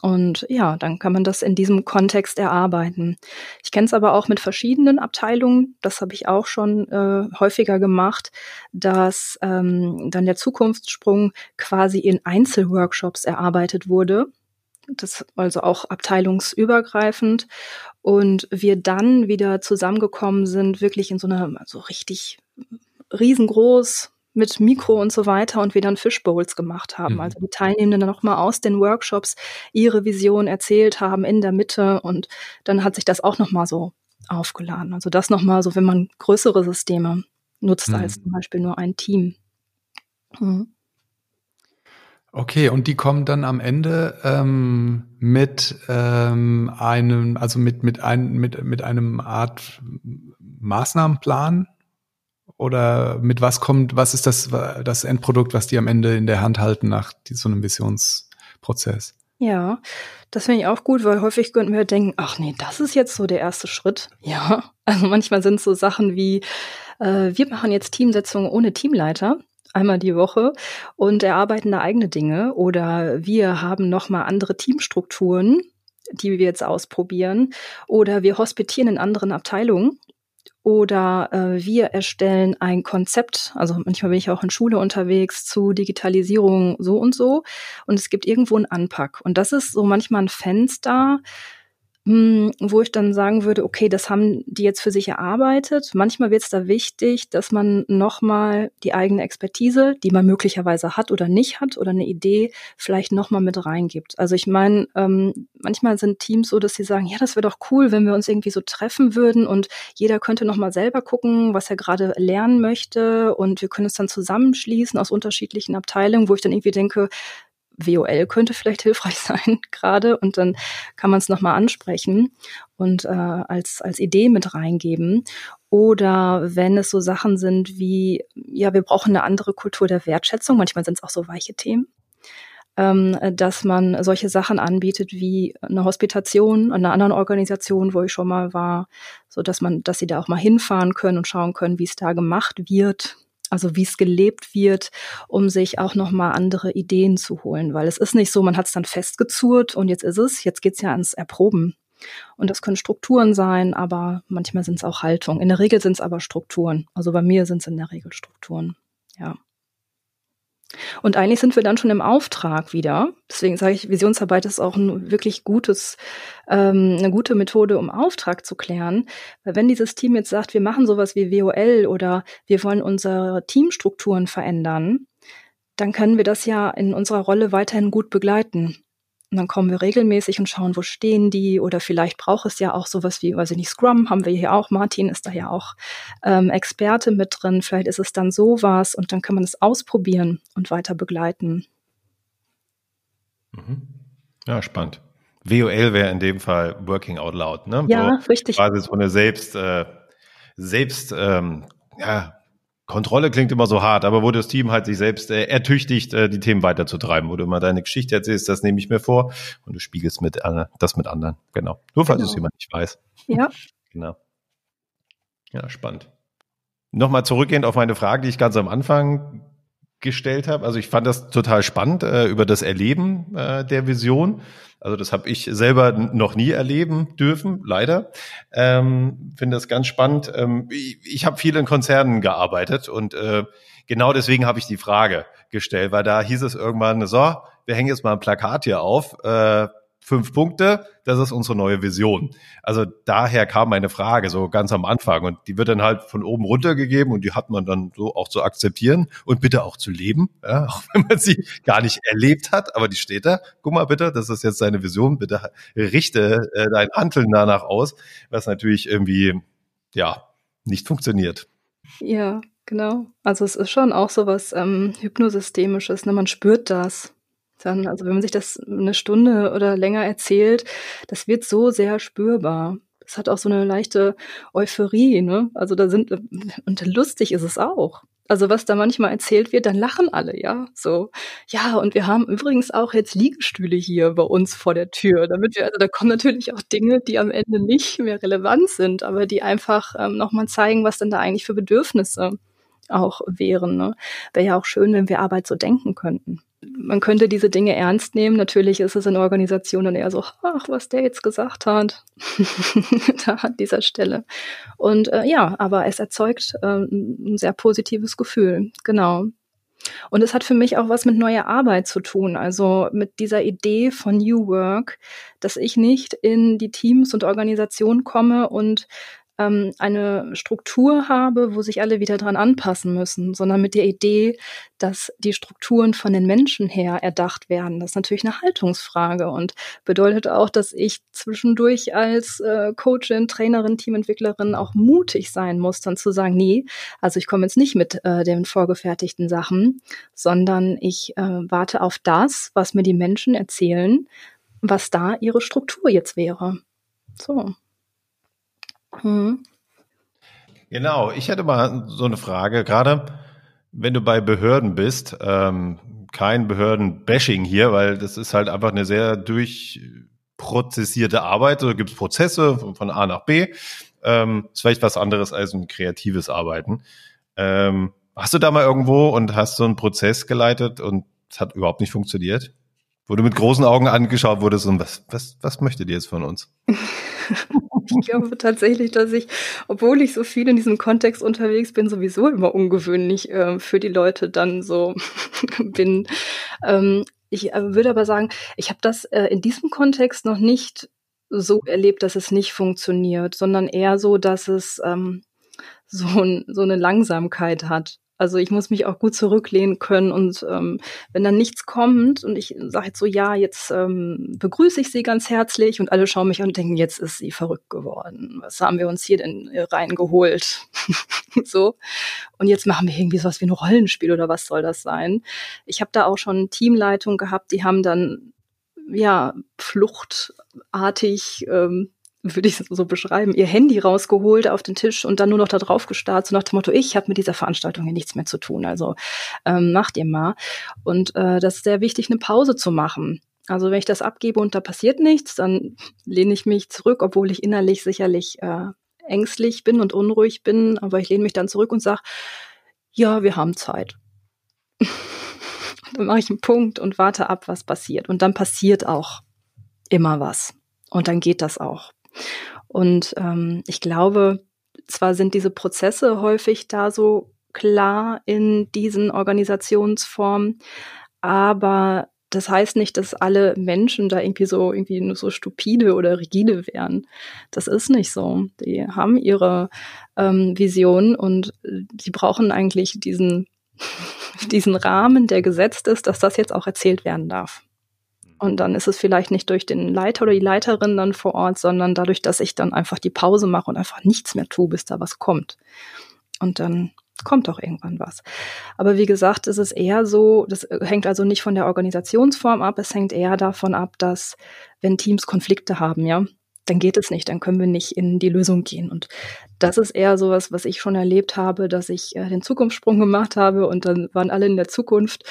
Und ja, dann kann man das in diesem Kontext erarbeiten. Ich kenne es aber auch mit verschiedenen Abteilungen, das habe ich auch schon äh, häufiger gemacht, dass ähm, dann der Zukunftssprung quasi in Einzelworkshops erarbeitet wurde. Das also auch abteilungsübergreifend. Und wir dann wieder zusammengekommen sind, wirklich in so einer so also richtig riesengroß, mit Mikro und so weiter und wir dann Fishbowls gemacht haben. Mhm. Also die Teilnehmenden dann nochmal aus den Workshops ihre Vision erzählt haben in der Mitte und dann hat sich das auch nochmal so aufgeladen. Also das nochmal so, wenn man größere Systeme nutzt mhm. als zum Beispiel nur ein Team. Mhm. Okay, und die kommen dann am Ende ähm, mit ähm, einem, also mit mit ein, mit mit einem Art Maßnahmenplan oder mit was kommt, was ist das, das Endprodukt, was die am Ende in der Hand halten nach so einem Visionsprozess? Ja, das finde ich auch gut, weil häufig könnten wir denken, ach nee, das ist jetzt so der erste Schritt. Ja, also manchmal sind so Sachen wie, äh, wir machen jetzt Teamsetzungen ohne Teamleiter einmal die Woche und erarbeiten da eigene Dinge. Oder wir haben nochmal andere Teamstrukturen, die wir jetzt ausprobieren. Oder wir hospitieren in anderen Abteilungen. Oder äh, wir erstellen ein Konzept, also manchmal bin ich auch in Schule unterwegs zu Digitalisierung so und so. Und es gibt irgendwo einen Anpack. Und das ist so manchmal ein Fenster, hm, wo ich dann sagen würde, okay, das haben die jetzt für sich erarbeitet. Manchmal wird es da wichtig, dass man nochmal die eigene Expertise, die man möglicherweise hat oder nicht hat, oder eine Idee vielleicht nochmal mit reingibt. Also ich meine, ähm, manchmal sind Teams so, dass sie sagen, ja, das wäre doch cool, wenn wir uns irgendwie so treffen würden und jeder könnte nochmal selber gucken, was er gerade lernen möchte und wir können es dann zusammenschließen aus unterschiedlichen Abteilungen, wo ich dann irgendwie denke, WOL könnte vielleicht hilfreich sein gerade und dann kann man es nochmal ansprechen und äh, als, als Idee mit reingeben. Oder wenn es so Sachen sind wie, ja, wir brauchen eine andere Kultur der Wertschätzung, manchmal sind es auch so weiche Themen, ähm, dass man solche Sachen anbietet wie eine Hospitation an einer anderen Organisation, wo ich schon mal war, so dass man, dass sie da auch mal hinfahren können und schauen können, wie es da gemacht wird also wie es gelebt wird, um sich auch nochmal andere Ideen zu holen. Weil es ist nicht so, man hat es dann festgezurrt und jetzt ist es, jetzt geht's ja ans Erproben. Und das können Strukturen sein, aber manchmal sind es auch Haltung. In der Regel sind es aber Strukturen. Also bei mir sind es in der Regel Strukturen. Ja. Und eigentlich sind wir dann schon im Auftrag wieder. Deswegen sage ich, Visionsarbeit ist auch ein wirklich gutes, ähm, eine gute Methode, um Auftrag zu klären. Weil wenn dieses Team jetzt sagt, wir machen sowas wie WOL oder wir wollen unsere Teamstrukturen verändern, dann können wir das ja in unserer Rolle weiterhin gut begleiten. Und dann kommen wir regelmäßig und schauen, wo stehen die oder vielleicht braucht es ja auch sowas wie, weiß ich nicht, Scrum haben wir hier auch. Martin ist da ja auch ähm, Experte mit drin. Vielleicht ist es dann sowas und dann kann man es ausprobieren und weiter begleiten. Mhm. Ja, spannend. WOL wäre in dem Fall Working Out Loud, ne? Ja, so, richtig. Quasi so eine Selbst, äh, Selbst, ähm, ja, Kontrolle klingt immer so hart, aber wo das Team halt sich selbst äh, ertüchtigt, äh, die Themen weiterzutreiben, wo du immer deine Geschichte erzählst, das nehme ich mir vor und du spiegelst mit äh, das mit anderen. Genau. Nur falls genau. es jemand nicht weiß. Ja. genau. Ja, spannend. Nochmal zurückgehend auf meine Frage, die ich ganz am Anfang gestellt habe. Also ich fand das total spannend äh, über das Erleben äh, der Vision. Also das habe ich selber noch nie erleben dürfen, leider. Ähm, Finde das ganz spannend. Ähm, ich ich habe viel in Konzernen gearbeitet und äh, genau deswegen habe ich die Frage gestellt, weil da hieß es irgendwann, so, wir hängen jetzt mal ein Plakat hier auf. Äh, fünf Punkte, das ist unsere neue Vision. Also daher kam meine Frage so ganz am Anfang und die wird dann halt von oben runter gegeben und die hat man dann so auch zu akzeptieren und bitte auch zu leben, ja, auch wenn man sie gar nicht erlebt hat, aber die steht da. Guck mal bitte, das ist jetzt deine Vision, bitte richte äh, dein Handeln danach aus, was natürlich irgendwie ja nicht funktioniert. Ja, genau. Also es ist schon auch so was ähm, hypnosystemisches, ne? man spürt das dann, also wenn man sich das eine Stunde oder länger erzählt, das wird so sehr spürbar. Es hat auch so eine leichte Euphorie, ne? Also da sind, und lustig ist es auch. Also was da manchmal erzählt wird, dann lachen alle, ja. So, ja, und wir haben übrigens auch jetzt Liegestühle hier bei uns vor der Tür, damit wir, also da kommen natürlich auch Dinge, die am Ende nicht mehr relevant sind, aber die einfach ähm, nochmal zeigen, was denn da eigentlich für Bedürfnisse auch wären. Ne? Wäre ja auch schön, wenn wir Arbeit so denken könnten man könnte diese Dinge ernst nehmen. Natürlich ist es in Organisationen eher so, ach, was der jetzt gesagt hat, da an dieser Stelle. Und äh, ja, aber es erzeugt äh, ein sehr positives Gefühl, genau. Und es hat für mich auch was mit neuer Arbeit zu tun, also mit dieser Idee von New Work, dass ich nicht in die Teams und Organisationen komme und ähm, eine Struktur habe, wo sich alle wieder dran anpassen müssen, sondern mit der Idee, dass die Strukturen von den Menschen her erdacht werden. Das ist natürlich eine Haltungsfrage und bedeutet auch, dass ich zwischendurch als äh, Coachin, Trainerin, Teamentwicklerin auch mutig sein muss, dann zu sagen, nee, also ich komme jetzt nicht mit äh, den vorgefertigten Sachen, sondern ich äh, warte auf das, was mir die Menschen erzählen, was da ihre Struktur jetzt wäre. So. Mhm. Genau, ich hätte mal so eine Frage, gerade wenn du bei Behörden bist, ähm, kein Behörden-Bashing hier, weil das ist halt einfach eine sehr durchprozessierte Arbeit. Da gibt es Prozesse von, A nach B. Ähm, ist vielleicht was anderes als ein kreatives Arbeiten. Ähm, hast du da mal irgendwo und hast so einen Prozess geleitet und es hat überhaupt nicht funktioniert? Wo du mit großen Augen angeschaut wurdest und was, was, was möchtet ihr jetzt von uns? ich glaube tatsächlich, dass ich, obwohl ich so viel in diesem Kontext unterwegs bin, sowieso immer ungewöhnlich äh, für die Leute dann so bin. Ähm, ich äh, würde aber sagen, ich habe das äh, in diesem Kontext noch nicht so erlebt, dass es nicht funktioniert, sondern eher so, dass es ähm, so, ein, so eine Langsamkeit hat. Also ich muss mich auch gut zurücklehnen können und ähm, wenn dann nichts kommt und ich sage jetzt so, ja, jetzt ähm, begrüße ich sie ganz herzlich und alle schauen mich an und denken, jetzt ist sie verrückt geworden. Was haben wir uns hier denn reingeholt? so. Und jetzt machen wir irgendwie sowas wie ein Rollenspiel oder was soll das sein? Ich habe da auch schon Teamleitung gehabt, die haben dann ja fluchtartig ähm, würde ich es so beschreiben, ihr Handy rausgeholt auf den Tisch und dann nur noch da drauf gestarrt, so nach dem Motto, ich habe mit dieser Veranstaltung hier nichts mehr zu tun, also ähm, macht ihr mal. Und äh, das ist sehr wichtig, eine Pause zu machen. Also wenn ich das abgebe und da passiert nichts, dann lehne ich mich zurück, obwohl ich innerlich sicherlich äh, ängstlich bin und unruhig bin, aber ich lehne mich dann zurück und sage, ja, wir haben Zeit. dann mache ich einen Punkt und warte ab, was passiert. Und dann passiert auch immer was. Und dann geht das auch. Und ähm, ich glaube, zwar sind diese Prozesse häufig da so klar in diesen Organisationsformen, aber das heißt nicht, dass alle Menschen da irgendwie so irgendwie nur so stupide oder rigide wären. Das ist nicht so. Die haben ihre ähm, Vision und sie brauchen eigentlich diesen diesen Rahmen, der gesetzt ist, dass das jetzt auch erzählt werden darf. Und dann ist es vielleicht nicht durch den Leiter oder die Leiterin dann vor Ort, sondern dadurch, dass ich dann einfach die Pause mache und einfach nichts mehr tue, bis da was kommt. Und dann kommt auch irgendwann was. Aber wie gesagt, es ist eher so, das hängt also nicht von der Organisationsform ab, es hängt eher davon ab, dass wenn Teams Konflikte haben, ja, dann geht es nicht, dann können wir nicht in die Lösung gehen. Und das ist eher sowas, was ich schon erlebt habe, dass ich äh, den Zukunftssprung gemacht habe und dann waren alle in der Zukunft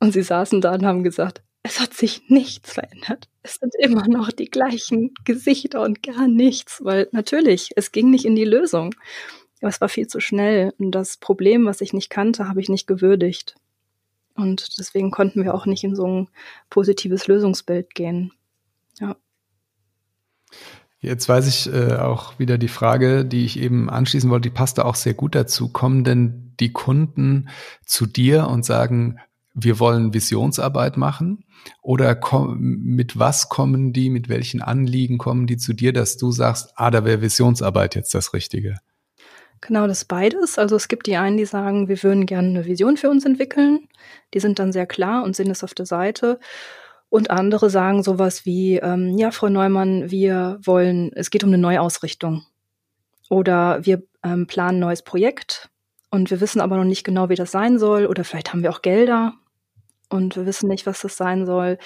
und sie saßen da und haben gesagt, es hat sich nichts verändert. Es sind immer noch die gleichen Gesichter und gar nichts, weil natürlich, es ging nicht in die Lösung. Aber es war viel zu schnell und das Problem, was ich nicht kannte, habe ich nicht gewürdigt. Und deswegen konnten wir auch nicht in so ein positives Lösungsbild gehen. Ja. Jetzt weiß ich äh, auch wieder die Frage, die ich eben anschließen wollte, die passt da auch sehr gut dazu. Kommen denn die Kunden zu dir und sagen, wir wollen Visionsarbeit machen? Oder mit was kommen die, mit welchen Anliegen kommen die zu dir, dass du sagst, ah, da wäre Visionsarbeit jetzt das Richtige? Genau, das beides. Also es gibt die einen, die sagen, wir würden gerne eine Vision für uns entwickeln. Die sind dann sehr klar und sehen es auf der Seite. Und andere sagen sowas wie, ähm, ja, Frau Neumann, wir wollen, es geht um eine Neuausrichtung. Oder wir ähm, planen ein neues Projekt und wir wissen aber noch nicht genau, wie das sein soll. Oder vielleicht haben wir auch Gelder und wir wissen nicht, was das sein soll.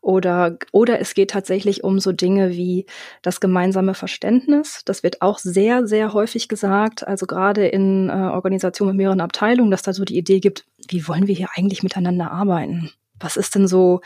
Oder, oder es geht tatsächlich um so Dinge wie das gemeinsame Verständnis. Das wird auch sehr, sehr häufig gesagt. Also gerade in äh, Organisationen mit mehreren Abteilungen, dass da so die Idee gibt, wie wollen wir hier eigentlich miteinander arbeiten? Was ist denn so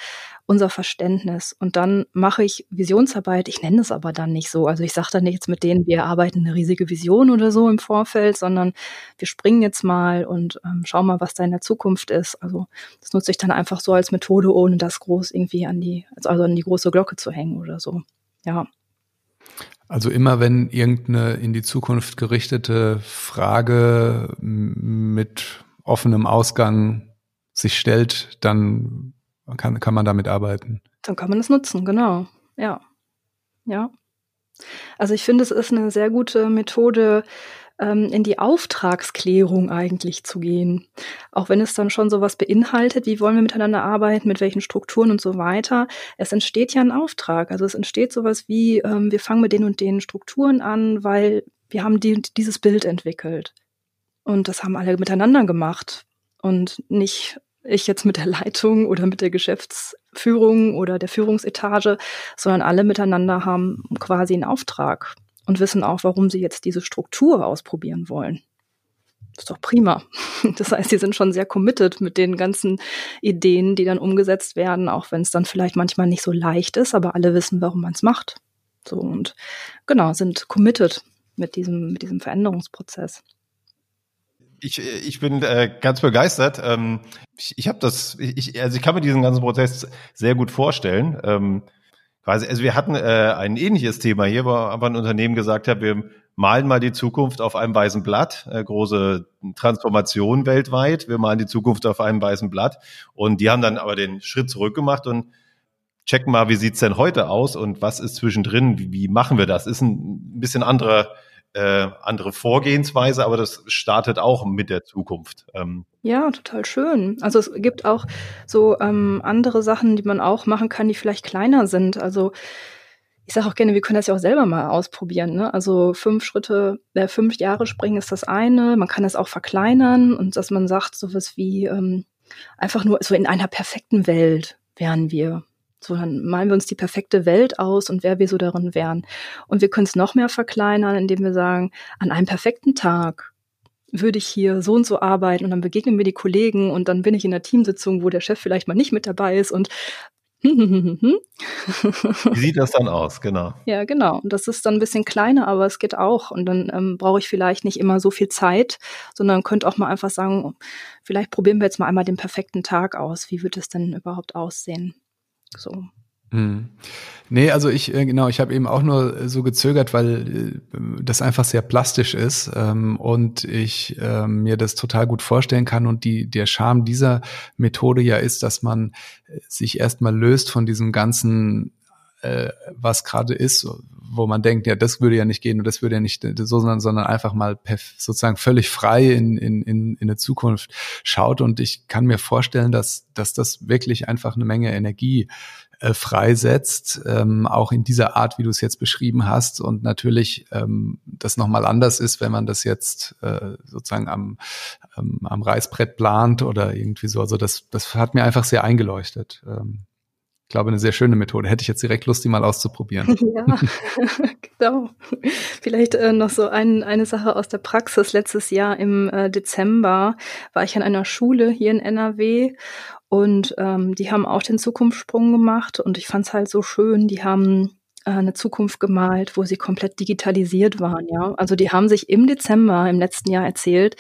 unser Verständnis. Und dann mache ich Visionsarbeit. Ich nenne es aber dann nicht so. Also ich sage dann nicht jetzt mit denen, wir arbeiten eine riesige Vision oder so im Vorfeld, sondern wir springen jetzt mal und ähm, schauen mal, was da in der Zukunft ist. Also das nutze ich dann einfach so als Methode, ohne das groß irgendwie an die, also an die große Glocke zu hängen oder so. Ja. Also immer wenn irgendeine in die Zukunft gerichtete Frage mit offenem Ausgang sich stellt, dann kann, kann man damit arbeiten. Dann kann man es nutzen, genau. Ja. Ja. Also ich finde, es ist eine sehr gute Methode, ähm, in die Auftragsklärung eigentlich zu gehen. Auch wenn es dann schon sowas beinhaltet, wie wollen wir miteinander arbeiten, mit welchen Strukturen und so weiter. Es entsteht ja ein Auftrag. Also es entsteht sowas wie, ähm, wir fangen mit den und den Strukturen an, weil wir haben die, dieses Bild entwickelt. Und das haben alle miteinander gemacht und nicht ich jetzt mit der Leitung oder mit der Geschäftsführung oder der Führungsetage, sondern alle miteinander haben quasi einen Auftrag und wissen auch, warum sie jetzt diese Struktur ausprobieren wollen. Ist doch prima. Das heißt, sie sind schon sehr committed mit den ganzen Ideen, die dann umgesetzt werden, auch wenn es dann vielleicht manchmal nicht so leicht ist, aber alle wissen, warum man es macht. So und genau, sind committed mit diesem, mit diesem Veränderungsprozess ich, ich bin äh, ganz begeistert. Ähm, ich ich habe das, ich, also ich kann mir diesen ganzen Prozess sehr gut vorstellen. Ähm, quasi, also wir hatten äh, ein ähnliches Thema hier, wo aber ein Unternehmen gesagt hat, wir malen mal die Zukunft auf einem weißen Blatt, äh, große Transformation weltweit. Wir malen die Zukunft auf einem weißen Blatt. Und die haben dann aber den Schritt zurück gemacht und checken mal, wie sieht's denn heute aus und was ist zwischendrin, wie, wie machen wir das? Ist ein bisschen anderer äh, andere Vorgehensweise, aber das startet auch mit der Zukunft. Ähm. Ja, total schön. Also es gibt auch so ähm, andere Sachen, die man auch machen kann, die vielleicht kleiner sind. Also ich sage auch gerne, wir können das ja auch selber mal ausprobieren. Ne? Also fünf Schritte, äh, fünf Jahre springen ist das eine. Man kann es auch verkleinern und dass man sagt, sowas wie ähm, einfach nur so in einer perfekten Welt wären wir. So, dann malen wir uns die perfekte Welt aus und wer wir so darin wären. Und wir können es noch mehr verkleinern, indem wir sagen, an einem perfekten Tag würde ich hier so und so arbeiten und dann begegnen mir die Kollegen und dann bin ich in einer Teamsitzung, wo der Chef vielleicht mal nicht mit dabei ist und Wie sieht das dann aus, genau? Ja, genau. Und das ist dann ein bisschen kleiner, aber es geht auch. Und dann ähm, brauche ich vielleicht nicht immer so viel Zeit, sondern könnte auch mal einfach sagen, vielleicht probieren wir jetzt mal einmal den perfekten Tag aus. Wie wird es denn überhaupt aussehen? So. Hm. Nee, also ich, äh, genau, ich habe eben auch nur so gezögert, weil äh, das einfach sehr plastisch ist ähm, und ich äh, mir das total gut vorstellen kann. Und die, der Charme dieser Methode ja ist, dass man äh, sich erstmal löst von diesem ganzen, äh, was gerade ist, wo man denkt, ja, das würde ja nicht gehen und das würde ja nicht so, sondern, sondern einfach mal sozusagen völlig frei in, in, in, in eine Zukunft schaut. Und ich kann mir vorstellen, dass, dass das wirklich einfach eine Menge Energie äh, freisetzt, ähm, auch in dieser Art, wie du es jetzt beschrieben hast. Und natürlich ähm, das nochmal anders ist, wenn man das jetzt äh, sozusagen am, ähm, am Reißbrett plant oder irgendwie so. Also das, das hat mir einfach sehr eingeleuchtet. Ähm, glaube, eine sehr schöne Methode. Hätte ich jetzt direkt Lust, die mal auszuprobieren. Ja, genau. Vielleicht äh, noch so ein, eine Sache aus der Praxis. Letztes Jahr im äh, Dezember war ich an einer Schule hier in NRW und ähm, die haben auch den Zukunftssprung gemacht und ich fand es halt so schön. Die haben äh, eine Zukunft gemalt, wo sie komplett digitalisiert waren, ja. Also die haben sich im Dezember im letzten Jahr erzählt,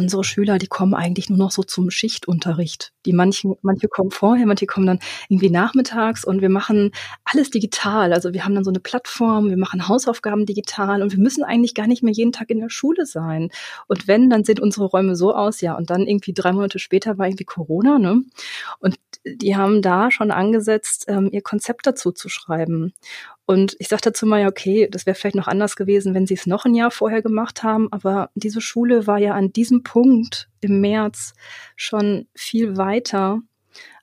unsere Schüler, die kommen eigentlich nur noch so zum Schichtunterricht. Die manchen, manche kommen vorher, manche kommen dann irgendwie nachmittags und wir machen alles digital. Also wir haben dann so eine Plattform, wir machen Hausaufgaben digital und wir müssen eigentlich gar nicht mehr jeden Tag in der Schule sein. Und wenn, dann sehen unsere Räume so aus, ja. Und dann irgendwie drei Monate später war irgendwie Corona, ne? Und die haben da schon angesetzt, ähm, ihr Konzept dazu zu schreiben. Und ich sagte dazu mal, okay, das wäre vielleicht noch anders gewesen, wenn sie es noch ein Jahr vorher gemacht haben. Aber diese Schule war ja an diesem Punkt im März schon viel weiter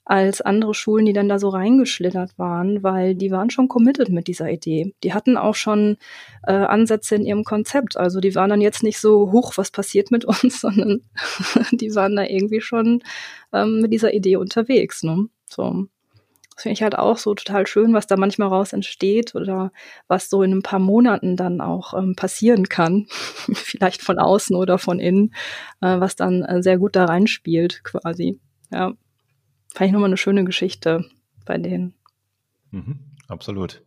als andere Schulen, die dann da so reingeschlittert waren, weil die waren schon committed mit dieser Idee. Die hatten auch schon äh, Ansätze in ihrem Konzept. Also die waren dann jetzt nicht so hoch, was passiert mit uns, sondern die waren da irgendwie schon ähm, mit dieser Idee unterwegs. Ne? So. Das finde ich halt auch so total schön, was da manchmal raus entsteht oder was so in ein paar Monaten dann auch ähm, passieren kann. Vielleicht von außen oder von innen, äh, was dann äh, sehr gut da reinspielt, quasi. Ja. Fand ich nochmal eine schöne Geschichte bei denen. Mhm, absolut.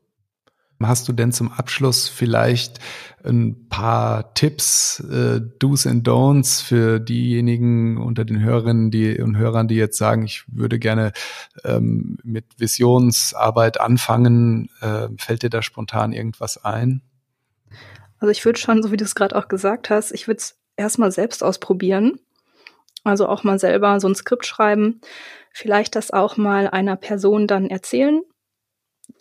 Hast du denn zum Abschluss vielleicht ein paar Tipps, äh, Do's and Don'ts für diejenigen unter den Hörerinnen die, und Hörern, die jetzt sagen, ich würde gerne ähm, mit Visionsarbeit anfangen? Äh, fällt dir da spontan irgendwas ein? Also ich würde schon, so wie du es gerade auch gesagt hast, ich würde es erstmal selbst ausprobieren. Also auch mal selber so ein Skript schreiben, vielleicht das auch mal einer Person dann erzählen,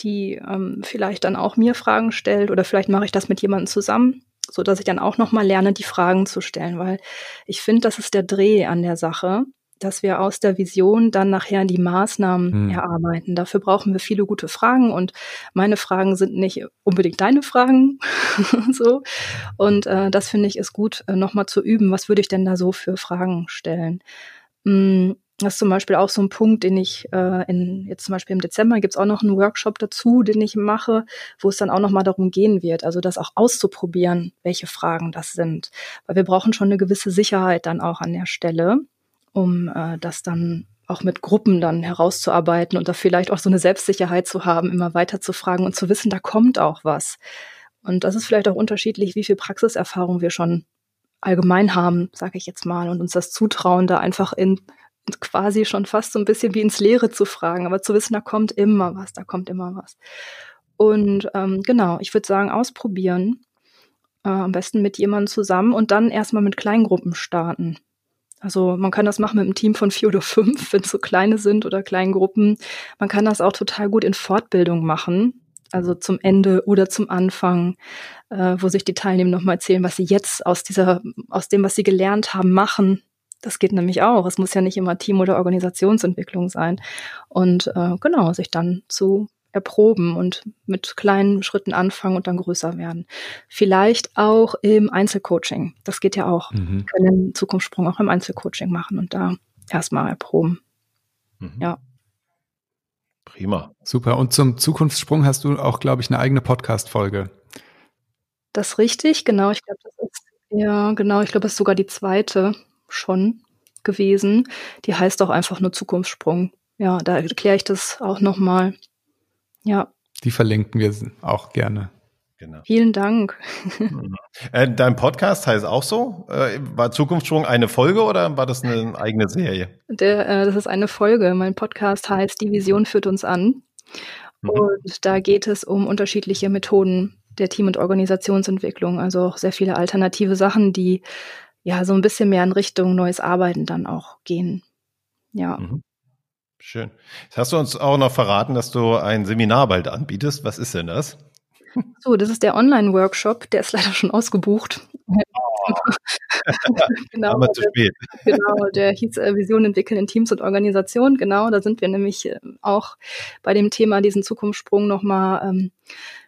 die ähm, vielleicht dann auch mir Fragen stellt oder vielleicht mache ich das mit jemandem zusammen, so dass ich dann auch noch mal lerne, die Fragen zu stellen, weil ich finde, das ist der Dreh an der Sache, dass wir aus der Vision dann nachher die Maßnahmen hm. erarbeiten. Dafür brauchen wir viele gute Fragen und meine Fragen sind nicht unbedingt deine Fragen, so. Und äh, das finde ich ist gut, äh, noch mal zu üben. Was würde ich denn da so für Fragen stellen? Hm, das ist zum Beispiel auch so ein Punkt, den ich äh, in jetzt zum Beispiel im Dezember gibt's auch noch einen Workshop dazu, den ich mache, wo es dann auch nochmal darum gehen wird, also das auch auszuprobieren, welche Fragen das sind. Weil wir brauchen schon eine gewisse Sicherheit dann auch an der Stelle, um äh, das dann auch mit Gruppen dann herauszuarbeiten und da vielleicht auch so eine Selbstsicherheit zu haben, immer weiter zu fragen und zu wissen, da kommt auch was. Und das ist vielleicht auch unterschiedlich, wie viel Praxiserfahrung wir schon allgemein haben, sage ich jetzt mal, und uns das zutrauen, da einfach in quasi schon fast so ein bisschen wie ins Leere zu fragen, aber zu wissen, da kommt immer was, da kommt immer was. Und ähm, genau, ich würde sagen, ausprobieren. Äh, am besten mit jemandem zusammen und dann erstmal mit Kleingruppen starten. Also man kann das machen mit einem Team von vier oder fünf, wenn es so kleine sind oder kleinen Gruppen. Man kann das auch total gut in Fortbildung machen, also zum Ende oder zum Anfang, äh, wo sich die Teilnehmer nochmal erzählen, was sie jetzt aus dieser, aus dem, was sie gelernt haben, machen das geht nämlich auch. Es muss ja nicht immer Team- oder Organisationsentwicklung sein. Und äh, genau, sich dann zu erproben und mit kleinen Schritten anfangen und dann größer werden. Vielleicht auch im Einzelcoaching. Das geht ja auch. Mhm. Wir können Zukunftssprung auch im Einzelcoaching machen und da erstmal erproben. Mhm. Ja. Prima. Super. Und zum Zukunftssprung hast du auch, glaube ich, eine eigene Podcast-Folge. Das ist richtig, genau. Ich glaube, das ist, ja, genau. Ich glaube, das ist sogar die zweite schon gewesen. Die heißt auch einfach nur Zukunftssprung. Ja, da erkläre ich das auch nochmal. Ja. Die verlinken wir auch gerne. Genau. Vielen Dank. Mhm. Äh, dein Podcast heißt auch so? Äh, war Zukunftssprung eine Folge oder war das eine eigene Serie? Der, äh, das ist eine Folge. Mein Podcast heißt Die Vision führt uns an. Mhm. Und da geht es um unterschiedliche Methoden der Team- und Organisationsentwicklung. Also auch sehr viele alternative Sachen, die ja, so ein bisschen mehr in Richtung neues Arbeiten dann auch gehen. Ja. Mhm. Schön. Jetzt hast du uns auch noch verraten, dass du ein Seminar bald anbietest. Was ist denn das? So, das ist der Online-Workshop, der ist leider schon ausgebucht. Oh. genau, Aber zu spät. genau, der hieß äh, Vision entwickeln in Teams und Organisationen. Genau, da sind wir nämlich äh, auch bei dem Thema diesen Zukunftssprung nochmal ähm,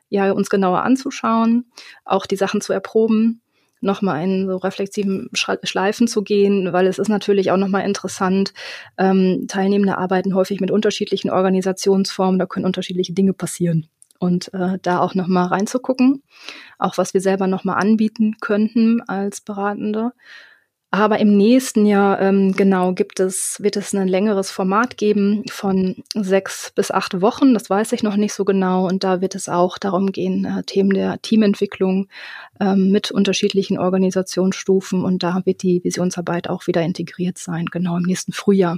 ja, uns genauer anzuschauen, auch die Sachen zu erproben nochmal in so reflexiven Schleifen zu gehen, weil es ist natürlich auch nochmal interessant. Ähm, Teilnehmende arbeiten häufig mit unterschiedlichen Organisationsformen, da können unterschiedliche Dinge passieren. Und äh, da auch nochmal reinzugucken, auch was wir selber nochmal anbieten könnten als Beratende. Aber im nächsten Jahr, ähm, genau, gibt es, wird es ein längeres Format geben von sechs bis acht Wochen. Das weiß ich noch nicht so genau. Und da wird es auch darum gehen, äh, Themen der Teamentwicklung ähm, mit unterschiedlichen Organisationsstufen. Und da wird die Visionsarbeit auch wieder integriert sein. Genau, im nächsten Frühjahr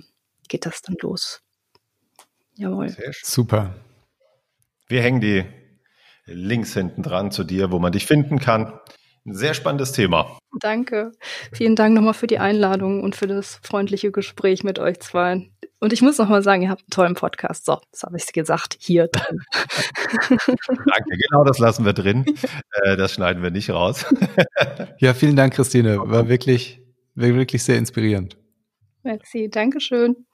geht das dann los. Jawohl. Super. Wir hängen die Links hinten dran zu dir, wo man dich finden kann. Ein sehr spannendes Thema. Danke. Vielen Dank nochmal für die Einladung und für das freundliche Gespräch mit euch zwei. Und ich muss nochmal sagen, ihr habt einen tollen Podcast. So, das habe ich gesagt. Hier drin. Danke, genau das lassen wir drin. Äh, das schneiden wir nicht raus. ja, vielen Dank, Christine. War wirklich, wirklich sehr inspirierend. Merci. Dankeschön.